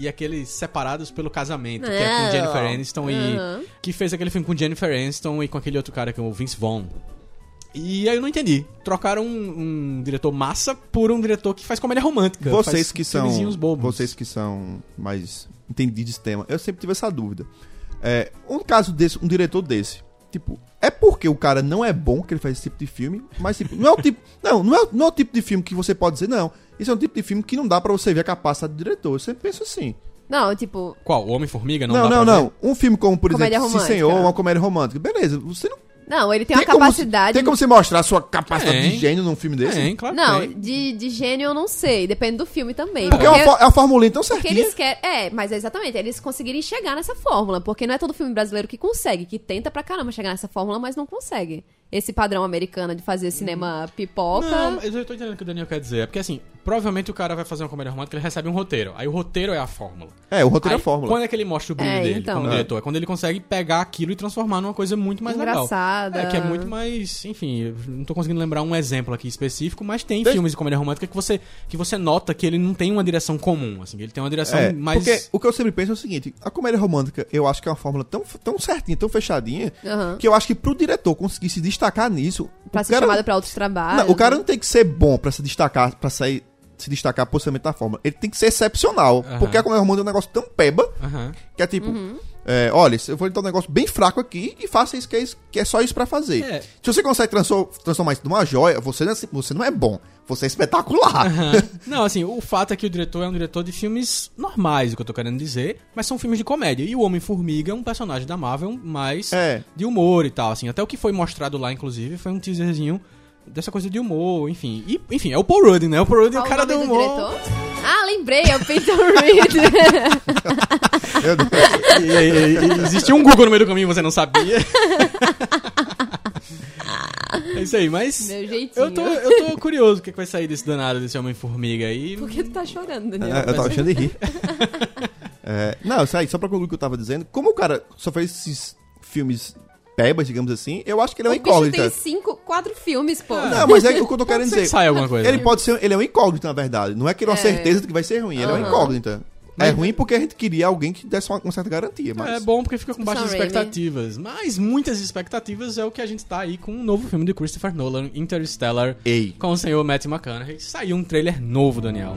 C: e aqueles Separados pelo Casamento, que é com
E: Não.
C: Jennifer Aniston e...
E: Aham.
C: Que fez aquele filme com Jennifer Aniston e com aquele outro cara que é o Vince Vaughn. E aí eu não entendi. Trocaram um, um diretor massa por um diretor que faz comédia romântica.
D: Vocês
C: faz
D: que são.
C: bobos.
D: Vocês que são mais entendidos de tema, eu sempre tive essa dúvida. É, um caso desse, um diretor desse, tipo, é porque o cara não é bom que ele faz esse tipo de filme, mas tipo, não é o tipo. Não, não é, não é o tipo de filme que você pode dizer, não. Isso é um tipo de filme que não dá pra você ver a capacidade do diretor. Eu sempre penso assim.
E: Não, tipo,
C: Qual? O Homem-Formiga? Não,
D: Não,
C: dá
D: não,
C: pra
D: não.
C: ver?
D: Um filme como, por
E: Comédia
D: exemplo, Sim
E: romântica.
D: Senhor, uma comédia romântica. Beleza, você não
E: não, ele tem, uma
D: como-
E: capacidade.
D: tem como você mostrar a sua capacidade
C: Tem.
D: de gênio num filme desse?
C: Tem, claro que
E: Não,
C: tem.
E: de, de gênio eu não sei, depende do filme também.
D: Porque é uma, fó- é uma formulinha tão
E: Porque
D: certinha.
E: eles querem. É, mas é exatamente, eles conseguirem chegar nessa fórmula. Porque não é todo filme brasileiro que consegue, que tenta pra caramba chegar nessa fórmula, mas não consegue. Esse padrão americano de fazer cinema pipoca.
C: Não, mas eu tô entendendo o que o Daniel quer dizer. É porque assim, provavelmente o cara vai fazer uma comédia romântica, ele recebe um roteiro. Aí o roteiro é a fórmula.
D: É, o roteiro é
C: Aí,
D: a fórmula.
C: Quando é que ele mostra o brilho
E: É,
C: dele
E: então.
C: como
D: É.
C: diretor? É quando ele consegue pegar aquilo e transformar numa coisa muito mais legal.
E: Engraçada.
C: É, que é muito mais. Enfim, eu não tô conseguindo lembrar um exemplo aqui específico, mas tem
D: Deixa-
C: filmes de comédia romântica que você, que você nota que ele não tem uma direção comum, assim, ele tem uma direção
D: É,
C: mais.
D: porque o que eu sempre penso é o seguinte, a comédia romântica, eu acho que é uma fórmula tão, tão certinha, tão fechadinha,
E: Aham.
D: que eu acho que pro diretor conseguir se destacar nisso,
E: Pra ser
D: cara,
E: chamado pra outros trabalhos.
D: não, o cara não tem que ser bom pra se destacar, para sair se destacar possivelmente da fórmula. Ele tem que ser excepcional, porque a comédia romântica é um negócio tão peba, que é tipo,
E: Uhum.
D: É, olha, eu vou lhe dar um negócio bem fraco aqui e faça isso que é, isso, que é só isso pra fazer.
C: É.
D: Se você consegue transfor- transformar isso numa joia, você não, é, você não é bom, você é espetacular.
C: Aham. Não, assim, o fato é que o diretor é um diretor de filmes normais, o que eu tô querendo dizer, mas são filmes de comédia. E o Homem-Formiga é um personagem da Marvel mais
D: É.
C: de humor e tal, assim. Até o que foi mostrado lá, inclusive, foi um teaserzinho dessa coisa de humor, enfim. E, enfim, é o Paul Rudd, né? O Paul Rudd é o cara do humor.
E: diretor? Ah, lembrei, é o Peter Reed.
D: Meu Deus.
C: E, e- e- existia um Google no meio do caminho, você não sabia. é isso aí, mas...
E: Meu jeitinho.
C: Eu tô, eu tô curioso o que, que vai sair desse danado, desse Homem-Formiga aí.
E: Por que tu tá chorando, Daniel?
D: É, eu tava achando de rir. É, não, isso aí, só pra concluir o que eu tava dizendo, como o cara só fez esses filmes pebas, digamos assim, eu acho que ele é um
E: o
D: incógnita.
E: tem cinco, quatro filmes, pô.
D: Não, mas é o que eu tô querendo
C: ser que
D: dizer.
C: sai alguma coisa.
D: Ele
C: né?
D: pode ser, ele é um incógnito, na verdade. Não é que ele é uma
E: É.
D: certeza de que vai ser ruim, ele é uma
E: Aham.
D: incógnita. É ruim porque a gente queria alguém que desse uma, uma certa garantia, mas...
C: É bom porque fica com baixas
E: Sam Raimi.
C: expectativas. Mas muitas expectativas é o que a gente tá aí com um novo filme de Christopher Nolan, Interstellar,
D: Ei,
C: com o senhor Matthew McConaughey. Saiu um trailer novo, Daniel.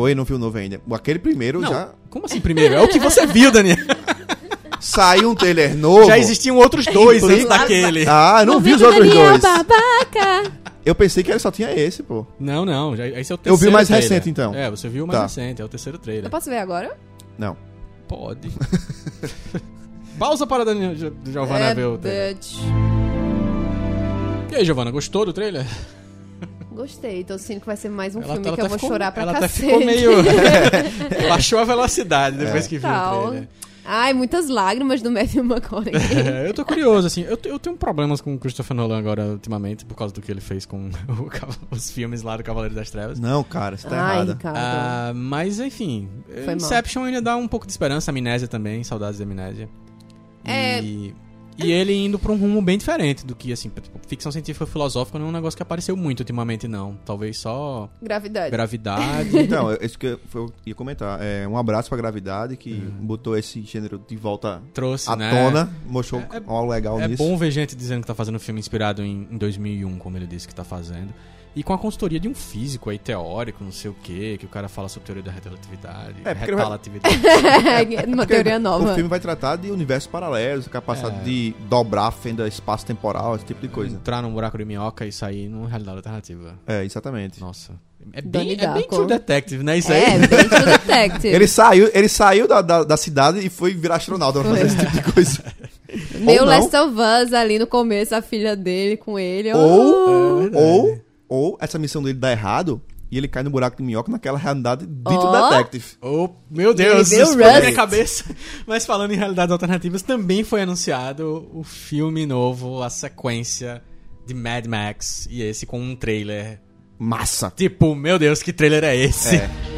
D: foi, não viu novo ainda. Aquele primeiro
C: Não,
D: já...
C: como assim primeiro? É o que você viu, Daniel.
D: Saiu um trailer novo.
C: Já existiam outros dois antes daquele.
D: Ah, não vi os outros
E: Daniel,
D: dois.
E: babaca.
D: Eu pensei que ele só tinha esse, pô.
C: Não, não, já, esse é o terceiro
D: Eu vi o mais
C: trailer.
D: recente, então.
C: É, você viu o mais
D: Tá.
C: recente, é o terceiro trailer.
E: Eu posso ver agora?
D: Não.
C: Pode. Pausa para Daniel, Gio- Giovanna
E: é,
C: ver o trailer. E aí, Giovanna, gostou do trailer?
E: Gostei, tô sentindo que vai ser mais um
C: Ela-
E: filme
C: ela
E: que eu
C: até
E: vou
C: ficou-
E: chorar pra
C: ela até
E: cacete.
C: ficou meio... Baixou a velocidade depois que viu o
E: Tal.
C: trailer.
E: Ai, muitas lágrimas do Matthew McConaughey.
C: É, eu tô curioso, assim. Eu, eu tenho problemas com o Christopher Nolan agora, ultimamente, por causa do que ele fez com o os filmes lá do Cavaleiro das Trevas.
D: Não, cara, você tá
E: Ai,
D: errada.
C: Ah, mas, enfim.
E: Foi mal.
C: Inception ainda dá um pouco de esperança. Amnésia também, saudades da Amnésia.
E: É.
C: E, e ele indo pra um rumo bem diferente do que, assim, tipo, ficção científica filosófica não é um negócio que apareceu muito ultimamente, não. Talvez só
E: Gravidade.
C: gravidade.
D: Então, é isso que eu, eu ia comentar. É, um abraço pra Gravidade, que
C: Uhum.
D: botou esse gênero de volta
C: trouxe,
D: à
C: né?
D: tona, mostrou
C: É- é-
D: algo legal
C: É
D: nisso.
C: bom ver gente dizendo que tá fazendo um filme inspirado em, em 2001, como ele disse que tá fazendo. E com a consultoria de um físico aí, teórico, não sei o quê, que o cara fala sobre teoria da relatividade,
D: É, porque ele vai-
C: relatividade.
E: Uma teoria
D: O
E: nova.
D: filme vai tratar de universos paralelos, capacidade
C: É.
D: de dobrar a fenda espaço-temporal, esse tipo de coisa.
C: Entrar num buraco de minhoca e sair numa realidade alternativa.
D: É, exatamente.
C: Nossa. É bem, é bem. True Detective, né? Isso aí.
E: É, bem True Detective.
D: Ele saiu, ele saiu da, da, da cidade e foi virar astronauta pra fazer esse tipo de coisa. Não.
E: Last of Us ali no começo, a filha dele com ele.
D: Ou,
C: É verdade.
D: ou, ou essa missão dele dá errado e ele cai no buraco de minhoca naquela realidade dito
E: oh.
D: detective.
C: Oh, meu Deus, isso na minha cabeça. Mas falando em realidades alternativas, também foi anunciado o filme novo, a sequência de Mad Max e esse com um trailer
D: massa.
C: Tipo, meu Deus, que trailer é esse?
D: É. é.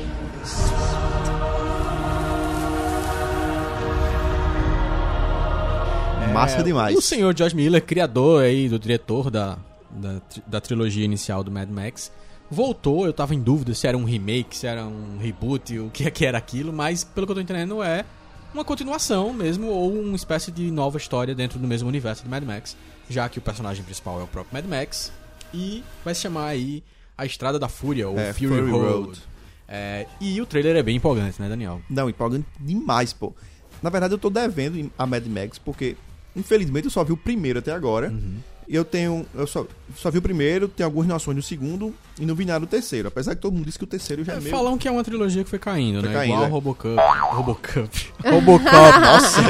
D: Massa demais.
C: O senhor George Miller, criador aí do diretor da da, da trilogia inicial do Mad Max, voltou. Eu tava em dúvida se era um remake, se era um reboot, o que é que era aquilo, mas pelo que eu tô entendendo é uma continuação mesmo, ou uma espécie de nova história dentro do mesmo universo de Mad Max, já que o personagem principal é o próprio Mad Max, e vai se chamar aí A Estrada da Fúria, ou
D: É,
C: Fury,
D: Fury
C: Road.
D: Road.
C: É, e o trailer é bem empolgante, né, Daniel?
D: Não, empolgante demais, pô. Na verdade, eu tô devendo a Mad Max, porque, infelizmente, eu só vi o primeiro até agora.
C: Uhum.
D: E eu tenho. Eu só, só vi o primeiro, tenho algumas noções do segundo e não vi nada do terceiro. Apesar que todo mundo disse que o terceiro já é,
C: É,
D: meio.
C: falam que é uma trilogia que foi caindo,
D: Foi
C: né?
D: caindo,
C: Igual
D: é.
C: Robocup. Robocup. Robocop, nossa.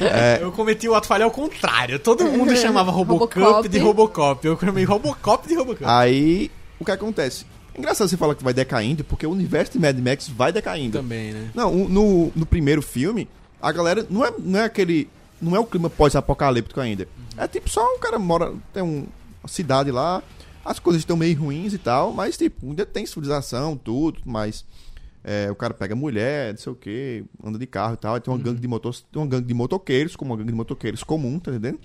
C: Eu cometi o ato falho ao contrário. Todo mundo chamava Robocup,
E: Robocop.
C: de Robocop. Eu chamei Robocop de Robocop.
D: Aí, o que acontece? É engraçado você falar que vai decaindo, porque o universo de Mad Max vai decaindo.
C: Também, né?
D: Não, no, no primeiro filme, a galera não é, não é aquele. Não é o clima pós-apocalíptico ainda. É tipo só o cara mora. Tem um- uma cidade lá, as coisas estão meio ruins e tal, mas tipo, ainda tem civilização, tudo, mas. é, o cara pega mulher, não sei o que, anda de carro e tal. aí Tem uma gangue de motos, tem uma gangue de motoqueiros, como uma gangue de motoqueiros comum, tá entendendo?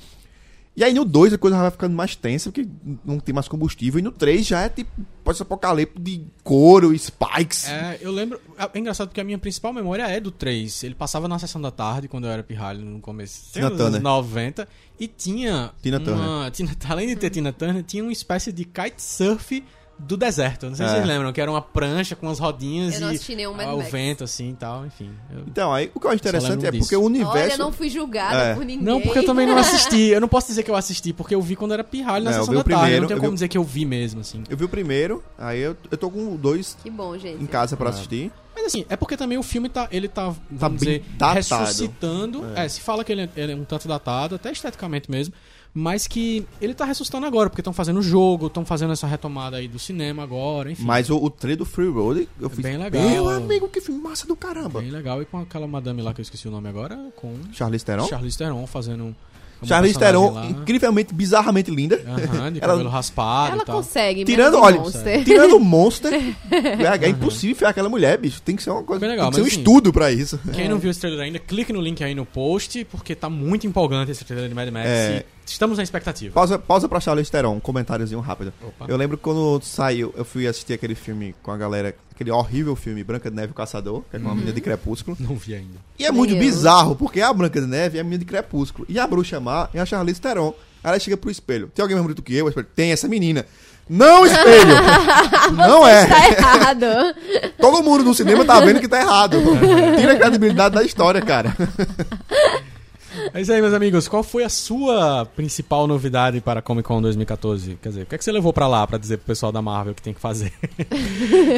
D: E aí no 2 a coisa vai ficando mais tensa, porque não tem mais combustível. E no 3 já é tipo pós-apocalipse de couro, spikes.
C: É, eu lembro. É engraçado porque a minha principal memória é do 3. Ele passava na sessão da tarde quando eu era pirralho no começo
D: Tina
C: dos anos
D: Turner.
C: 90. E tinha.
D: Tina
C: uma, Tina, além de ter Tina Turner, tinha uma espécie de kitesurf do deserto. Não sei se
D: É.
C: vocês lembram, que era uma prancha com as rodinhas
E: Eu não
C: e
E: assisti nenhum Mad
C: ao
E: Max.
C: vento, assim e tal, enfim. Eu-
D: Então, aí o que eu acho interessante é porque
C: disso.
D: o universo.
E: Olha, não fui julgada
D: É.
E: por ninguém.
C: Não, porque eu também não assisti. Eu não posso dizer que eu assisti, porque eu vi quando era pirralho na
D: É,
C: sessão da
D: o
C: tarde. Eu
D: primeiro,
C: não tenho
D: eu
C: como
D: vi o-
C: dizer que eu vi mesmo, assim.
D: Eu vi o primeiro, aí eu, eu tô com o dois
E: Que bom, gente.
D: em casa pra
C: Ah.
D: assistir.
C: Mas assim, é porque também o filme tá, ele tá, vamos
D: bem
C: dizer,
D: datado.
C: ressuscitando. É. se fala que ele é, ele é um tanto datado, até esteticamente mesmo, mas que ele tá ressuscitando agora, porque estão fazendo o jogo, estão fazendo essa retomada aí do cinema agora, enfim.
D: Mas o, o trailer do Free Road, eu fiz.
C: bem legal.
D: Meu amigo, que filme massa do caramba.
C: Bem legal, e com aquela madame lá que eu esqueci o nome agora, com
D: Charlize Theron.
C: Charlize Theron fazendo.
D: Charlize Theron,
C: lá.
D: incrivelmente, bizarramente linda.
C: Aham, de
D: Ela-
C: cabelo raspado
E: Ela
C: e tal.
E: consegue,
D: Tirando,
E: o
D: olha,
E: Monster.
D: tirando o Monster, é, é impossível enfiar aquela mulher, bicho. Tem que ser uma coisa.
C: Bem legal,
D: tem que ser um
C: assim,
D: estudo pra isso.
C: Quem não viu esse trailer ainda, clique no link aí no post, porque tá muito empolgante esse trailer de Mad Max.
D: É.
C: e estamos na expectativa.
D: Pausa, pausa pra Charlize Theron, um comentáriozinho rápido.
C: Opa.
D: Eu lembro que quando saiu, eu fui assistir aquele filme com a galera, aquele horrível filme Branca de Neve e o Caçador, que é com uma menina de Crepúsculo.
C: Não vi ainda.
D: E é muito
E: eu.
D: bizarro, porque a Branca de Neve é a menina de Crepúsculo. E a bruxa má é a Charlize Theron. Aí ela chega pro espelho. Tem alguém mais bonito que eu? Tem essa menina. Não, espelho! não é.
E: Tá errado.
D: Todo mundo no cinema tá vendo que tá errado. Tira a credibilidade da história, cara.
C: É isso aí, meus amigos. Qual foi a sua principal novidade para a Comic Con 2014? Quer dizer, o que, é que você levou pra lá pra dizer pro pessoal da Marvel que tem que fazer?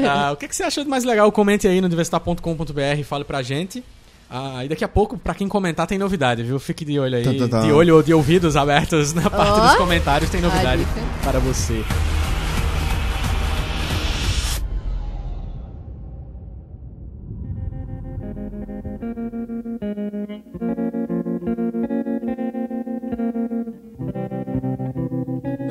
C: Ah, o que, é que você achou de mais legal? Comente aí no diversitar.com.br, fale pra gente. Ah, e daqui a pouco, pra quem comentar, tem novidade, viu? Fique de olho aí.
D: Tum, tum, tum.
C: De olho ou de ouvidos abertos na parte
E: Ó.
C: dos comentários, tem novidade para você.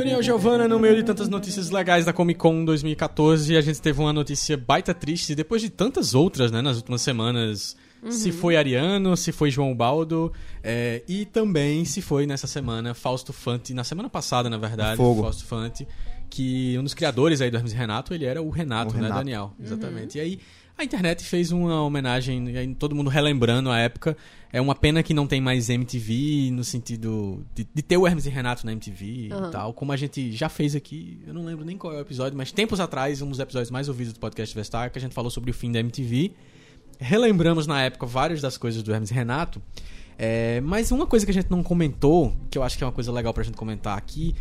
C: Daniel Giovanna, no meio de tantas notícias legais da Comic Con 2014, a gente teve uma notícia baita triste, depois de tantas outras, né, nas últimas semanas. Se foi Ariano, se foi João Baldo, é, e também se foi nessa semana Fausto Fante, na semana passada, na verdade,
D: Fogo.
C: Fausto Fante, que um dos criadores aí do Hermes Renato, ele era o Renato,
D: O
C: né,
D: Renato.
C: Daniel? Exatamente. E aí a internet fez uma homenagem, e todo mundo relembrando a época. É uma pena que não tem mais MTV, no sentido de, de ter o Hermes e Renato na MTV e
E: Aham.
C: tal, como a gente já fez aqui, eu não lembro nem qual é o episódio, mas tempos atrás, um dos episódios mais ouvidos do podcast Vestar, que a gente falou sobre o fim da MTV. Relembramos na época várias das coisas do Hermes e Renato. É, mas uma coisa que a gente não comentou, que eu acho que é uma coisa legal pra gente comentar aqui,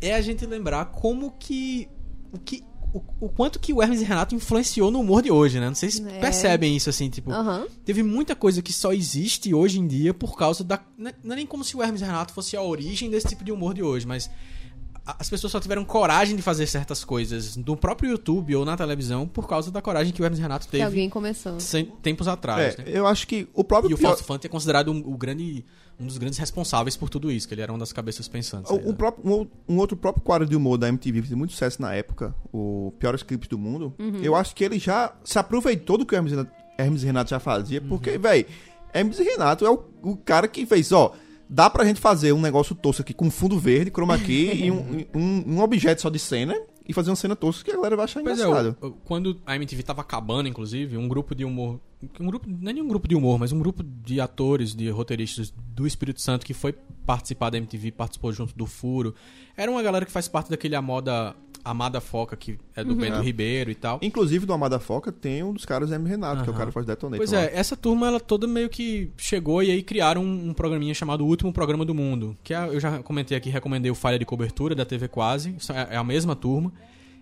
C: é a gente lembrar como que. O que. O, o quanto que o Hermes e Renato influenciou no humor de hoje, né? Não sei se
E: É.
C: percebem isso, assim, tipo.
E: Aham.
C: Teve muita coisa que só existe hoje em dia por causa da. Não é não é nem como se o Hermes e Renato fosse a origem desse tipo de humor de hoje, mas as pessoas só tiveram coragem de fazer certas coisas no próprio YouTube ou na televisão por causa da coragem que o Hermes e Renato
E: Que
C: teve
E: alguém começou.
C: tempos atrás,
D: É,
C: né?
D: eu acho que o próprio
C: E o Fausto Fante é considerado um, o grande, um dos grandes responsáveis por tudo isso, que ele era uma das cabeças pensantes. aí,
D: O, o
C: né?
D: próprio, um, um outro próprio quadro de humor da MTV que fez muito sucesso na época, o Piores Clipes do Mundo, eu acho que ele já se aproveitou do que o Hermes, e Renato- Hermes Renato já fazia, porque, véi, Hermes e Renato é o, o cara que fez, ó, dá pra gente fazer um negócio tosco aqui com fundo verde, chroma key e um, um, um objeto só de cena e fazer uma cena tosca que a galera vai achar
C: Pois é,
D: engraçado.
C: o- quando a MTV tava acabando, inclusive, um grupo de humor. Um grupo, não é nem um grupo de humor, mas um grupo de atores, de roteiristas do Espírito Santo que foi participar da MTV, participou junto do Furo. Era uma galera que faz parte daquele Amada, Amada Foca, que é do Bento Ribeiro e tal.
D: Inclusive, do Amada Foca tem um dos caras, M. Renato, que é o cara que faz Detonator.
C: Pois
D: lá.
C: é, essa turma ela toda meio que chegou e aí criaram um, um programinha chamado O Último Programa do Mundo. Que é- eu já comentei aqui, recomendei o Falha de Cobertura da TV Quase. É é a mesma turma.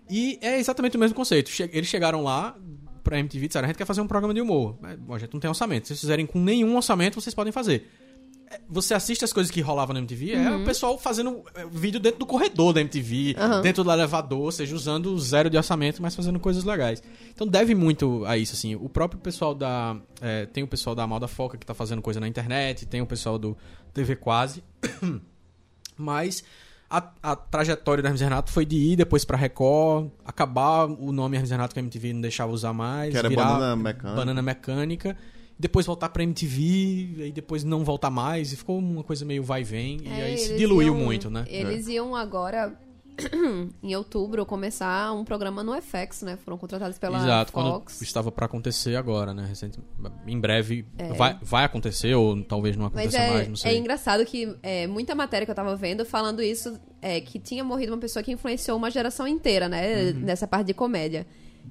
C: E é exatamente o mesmo conceito. Che- Eles chegaram lá pra MTV e disseram: a gente quer fazer um programa de humor. Mas, bom, a gente não tem orçamento. Se vocês fizerem com nenhum orçamento, vocês podem fazer. É, Você assiste as coisas que rolavam na MTV, é o pessoal fazendo é, vídeo dentro do corredor da MTV,
E: Aham.
C: dentro do elevador, ou seja, usando zero de orçamento, mas fazendo coisas legais. Então deve muito a isso, assim. O próprio pessoal da. é, tem o pessoal da Mal da Foca que tá fazendo coisa na internet, tem o pessoal do TV Quase. Mas a, a trajetória do Hermes Renato foi de ir depois pra Record, acabar o nome Hermes Renato que a MTV não deixava usar mais.
D: Que era
C: virar
D: Banana Mecânica.
C: Banana Mecânica. Depois voltar pra MTV, e depois não voltar mais, e ficou uma coisa meio vai e vem, e
E: É,
C: aí se diluiu
E: iam-
C: muito, né?
E: Eles iam agora, em outubro, começar um programa no FX, né? Foram contratados pela
C: Exato,
E: Fox.
C: quando estava pra acontecer agora, né? Recente, em breve
E: É.
C: vai, vai acontecer, ou talvez não aconteça
E: é,
C: mais, não
E: é
C: sei.
E: engraçado que é, muita matéria que eu tava vendo falando isso, é, que tinha morrido uma pessoa que influenciou uma geração inteira, né?
C: Uhum.
E: Nessa parte de comédia.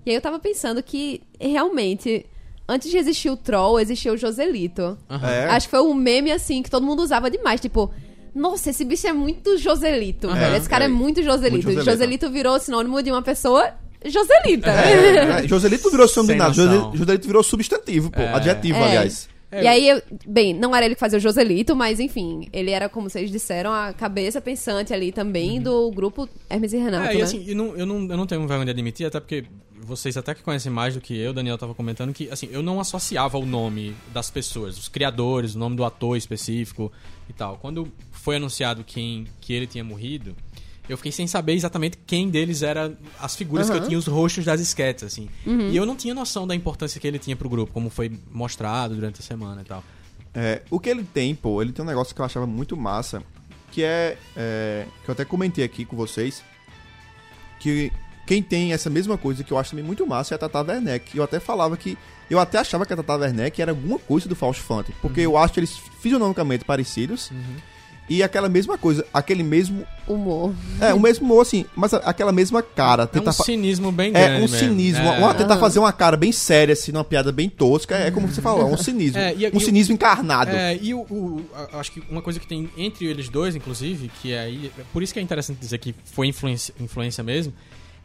E: E aí eu tava pensando que, realmente, antes de existir o Troll, existia o Joselito.
D: É.
E: Acho que foi um meme, assim, que todo mundo usava demais. Tipo, nossa, esse bicho é muito Joselito. Velho. Esse cara é,
D: É,
E: muito Joselito.
D: muito Joselito.
E: Virou sinônimo de uma pessoa Joselita.
D: É, é, Joselito virou sinônimo de nada. Joselito virou substantivo, pô.
C: É.
D: Adjetivo,
E: É.
D: aliás.
C: É,
E: E aí, eu- bem, não era ele que fazia o Joselito, mas enfim, ele era, como vocês disseram, a cabeça pensante ali também do grupo Hermes e Renato,
C: É, e
E: né?
C: assim, eu não, eu, não, eu não tenho vergonha de admitir, até porque vocês até que conhecem mais do que eu, Daniel tava comentando, que assim, eu não associava o nome das pessoas, os criadores, o nome do ator específico e tal. Quando foi anunciado quem, que ele tinha morrido, eu fiquei sem saber exatamente quem deles era as figuras que eu tinha, os rostos das esquetes, assim. E eu não tinha noção da importância que ele tinha pro grupo, como foi mostrado durante a semana e tal.
D: É, o que ele tem, pô, ele tem um negócio que eu achava muito massa, que é, é, que eu até comentei aqui com vocês, que quem tem essa mesma coisa que eu acho também muito massa é a Tata Werneck. Eu até falava que, eu até achava que a Tata Werneck era alguma coisa do Fausto Fante, porque eu acho eles fisionomicamente parecidos, e aquela mesma coisa, aquele mesmo,
E: Humor.
D: é, o mesmo humor, assim, mas aquela mesma cara,
C: É um
D: fa-
C: cinismo bem
D: É
C: grande
D: um
C: mesmo.
D: cinismo,
C: É.
D: uma- tentar
E: Aham.
D: fazer uma cara bem séria, assim, uma piada bem tosca, é como você falou, é um cinismo.
C: É, e-
D: um
C: e o-
D: cinismo encarnado.
C: É, e o, o- a- acho que uma coisa que tem entre eles dois, inclusive, que é aí. Por isso que é interessante dizer que foi influência, influência mesmo,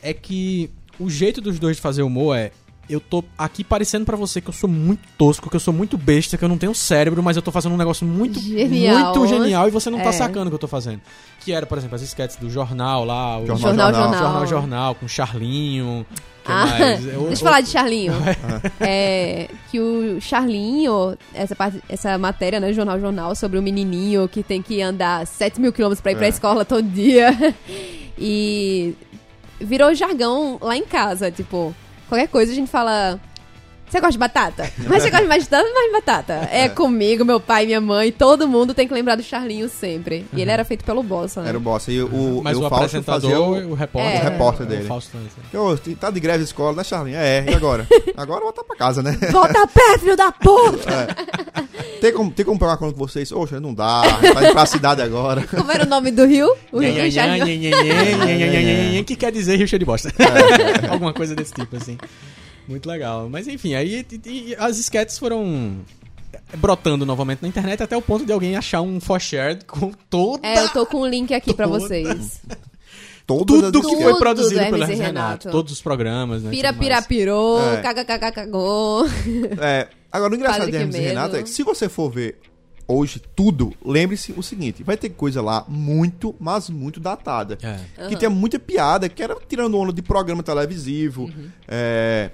C: é que o jeito dos dois de fazer humor é. Eu tô aqui parecendo pra você que eu sou muito tosco, que eu sou muito besta, que eu não tenho cérebro, mas eu tô fazendo um negócio muito
E: Genial.
C: muito genial e você não tá
E: É.
C: sacando o que eu tô fazendo. Que era, por exemplo, as sketches do jornal lá, o
D: Jornal,
E: Jornal,
D: jornal.
E: jornal.
C: Jornal Jornal, com Charlinho. que
E: Ah,
C: mais? É, o-
E: deixa eu falar de Charlinho. É, que o Charlinho, essa, parte, essa matéria, né, Jornal Jornal, sobre o menininho que tem que andar 7 mil quilômetros pra ir pra
D: É.
E: escola todo dia. E virou jargão lá em casa, tipo, qualquer coisa a gente fala. Você gosta de batata? Mas você gosta mais de tanto mais de batata. É comigo, meu pai, minha mãe, todo mundo tem que lembrar do Charlinho sempre. E ele era feito pelo Bossa, né?
D: Era o boss. E o,
C: Mas
D: e
C: o,
D: o Fausto
C: apresentador,
D: fazia o,
C: o repórter.
E: É.
D: o repórter
C: É,
D: dele.
C: O Fausto.
D: Ô, tá de greve a escola, né, Charlinho? É, e agora? agora voltar pra casa, né?
E: Volta a pé, filho da puta!
D: Tem como, tem como pegar uma conta com vocês? Oxe, não dá, vai ir pra cidade agora.
E: Como era o nome do rio? O rio Charlinho.
C: O que quer dizer Rio cheio de bosta? Alguma coisa desse tipo, assim. Muito legal. Mas enfim, aí e- e as sketches foram brotando novamente na internet até o ponto de alguém achar um for shared com toda
E: É, eu tô com o link aqui pra
C: Toda.
E: vocês.
D: Todas
C: tudo que foi
E: do
C: produzido pelo
E: Hermes
C: Renato.
E: Renato.
C: Todos os programas, né?
E: Pira, pira, pirou,
D: É.
E: caga, caga, cagou.
D: É, agora, o engraçado
E: Padre
D: de Hermes e Renato é que se você for ver hoje tudo, lembre-se o seguinte: vai ter coisa lá muito, mas muito datada.
C: É.
D: Que tinha muita piada, que era tirando onda de programa televisivo,
E: Uhum.
D: é,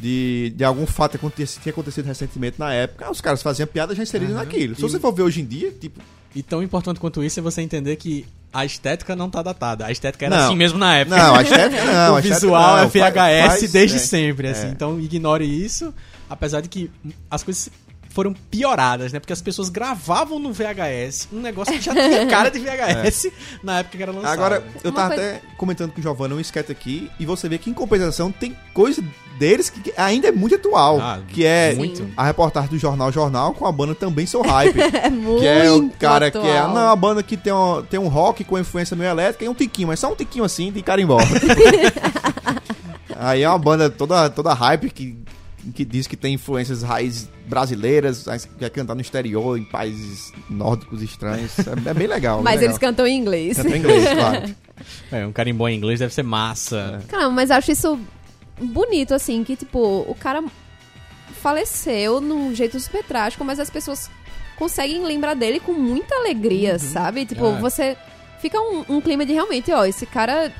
D: de, de algum fato que tinha acontecido recentemente na época. Os caras faziam piada já inseridas
C: Aham.
D: naquilo. Se
C: E-
D: você for ver hoje em dia, tipo,
C: E tão importante quanto isso é você entender que a estética não tá datada. A estética era
D: Não.
C: assim mesmo na época.
D: não, a estética não.
C: o
D: a estética
C: visual
D: não,
C: é VHS
D: faz- faz-
C: desde
D: é.
C: sempre, assim.
D: é.
C: Então ignore isso, apesar de que as coisas foram pioradas, né? Porque as pessoas gravavam no VHS um negócio que já tinha cara de VHS na época que era lançado.
D: Agora, eu tava
E: coisa-
D: até comentando com o Giovanni um sketch aqui, e você vê que em compensação tem coisa deles que ainda é muito atual.
C: Ah,
D: que é
C: muito.
D: a reportagem do Jornal Jornal com a banda Também Sou Hype.
E: É muito
D: que é o cara que é.
E: atual.
D: Não, a banda que tem um, tem um rock com influência meio elétrica e um tiquinho, mas só um tiquinho assim de carimbó. Aí é uma banda toda, toda hype que, que diz que tem influências raízes brasileiras, mas quer cantar no exterior, em países nórdicos estranhos. É, é bem legal.
E: Mas
D: bem
E: eles cantam em inglês.
D: Canta em inglês, claro.
C: É, um carimbó em inglês deve ser massa.
E: Caramba, mas eu acho isso bonito, assim, que, tipo, o cara faleceu num jeito super trágico, mas as pessoas conseguem lembrar dele com muita alegria, sabe? Tipo,
C: É.
E: você fica um, um clima de realmente, ó, esse cara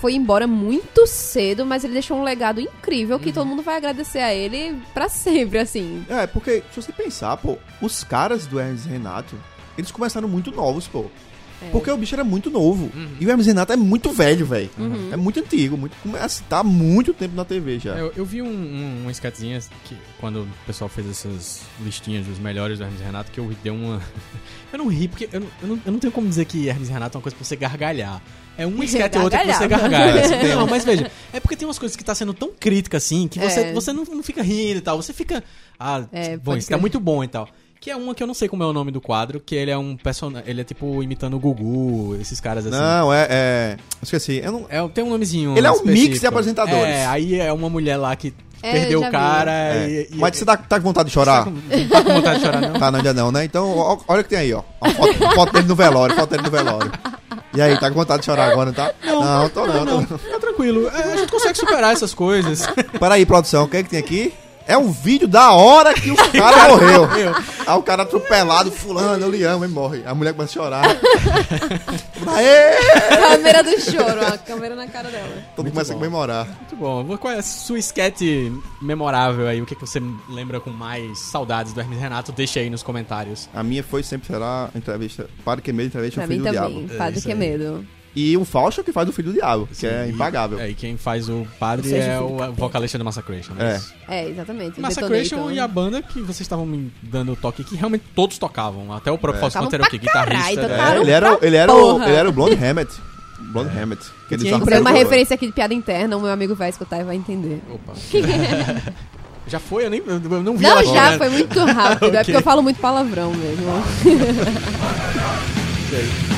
E: foi embora muito cedo, mas ele deixou um legado incrível que todo mundo vai agradecer a ele pra sempre, assim.
D: É, porque se você pensar, pô, os caras do Hermes e Renato, eles começaram muito novos, pô.
E: É.
D: Porque o bicho era muito novo. E o Hermes Renato é muito velho, velho. É muito antigo, muito, assim, tá há muito tempo na TV já.
C: Eu, eu vi um, um, uma que quando o pessoal fez essas listinhas dos melhores do Hermes Renato, que eu dei uma. eu não ri, porque eu, não- eu, não, eu não tenho como dizer que Hermes Renato é uma coisa pra você gargalhar. É um sketch ou outro que você gargalha. não, mas veja, é porque tem umas coisas que tá sendo tão crítica assim que você,
E: É.
C: você não, não fica rindo e tal. Você fica. Ah,
E: É,
C: bom, isso tá
E: crer.
C: muito bom e tal. Que é uma que eu não sei como é o nome do quadro, que ele é um personagem. Ele é tipo imitando o Gugu, esses caras assim.
D: Não, é, é. Esqueci. Eu não,
C: É, tem um nomezinho.
D: Ele é um mix
C: específico.
D: de apresentadores.
C: É, aí é uma mulher lá que
E: É,
C: perdeu o cara
D: é.
C: e, e-
D: Mas você tá, tá com vontade de chorar?
C: Tá com, não tá com vontade de chorar, não?
D: Tá, não, ainda não, né? Então, ó, olha o que tem aí, ó. A foto, a foto dele no velório, a foto dele no velório. E aí, tá com vontade de chorar agora, não tá? Não, tô não, tô não.
C: Tá tranquilo. É, a gente consegue superar essas coisas.
D: Peraí, produção, o que é que tem aqui? É um vídeo da hora que o cara morreu. Aí o cara atropelado, fulano, eu lhe amo, e morre. A mulher começa a chorar. Aê!
E: Câmera do choro, a câmera na cara dela.
D: Todo mundo começa a comemorar.
C: Muito bom. Qual é a sua sketch memorável aí? O que, que você lembra com mais saudades do Hermes Renato? Deixa aí nos comentários.
D: A minha foi sempre será a entrevista. Para que medo, entrevista
E: Pra
D: ao
E: mim
D: filho do
E: também.
D: diabo.
E: Padre que é
C: aí.
E: medo.
D: E o Fausto que faz o filho do diabo, que é
C: E-
D: impagável.
C: É, e quem faz o padre é o
E: capeta.
C: vocalista do Massacration.
D: É.
C: isso?
E: É, exatamente. o
C: Massacration e a banda que vocês estavam me dando o toque que realmente todos tocavam. Até o próprio
D: É.
C: Fausto
E: Tocavam
C: Pantera, que guitarrista. né?
D: É, ele era, ele era, o, ele era o Blonde Hammett. Blonde Hammett. Que eles
C: Tinha
E: é uma referência aqui de piada interna, o meu amigo vai escutar e vai entender.
C: Opa. já foi? Eu, nem, eu não vi
E: Não,
C: ela
E: já, foi muito rápido. É
C: Ok.
E: porque eu falo muito palavrão mesmo. Wednesday.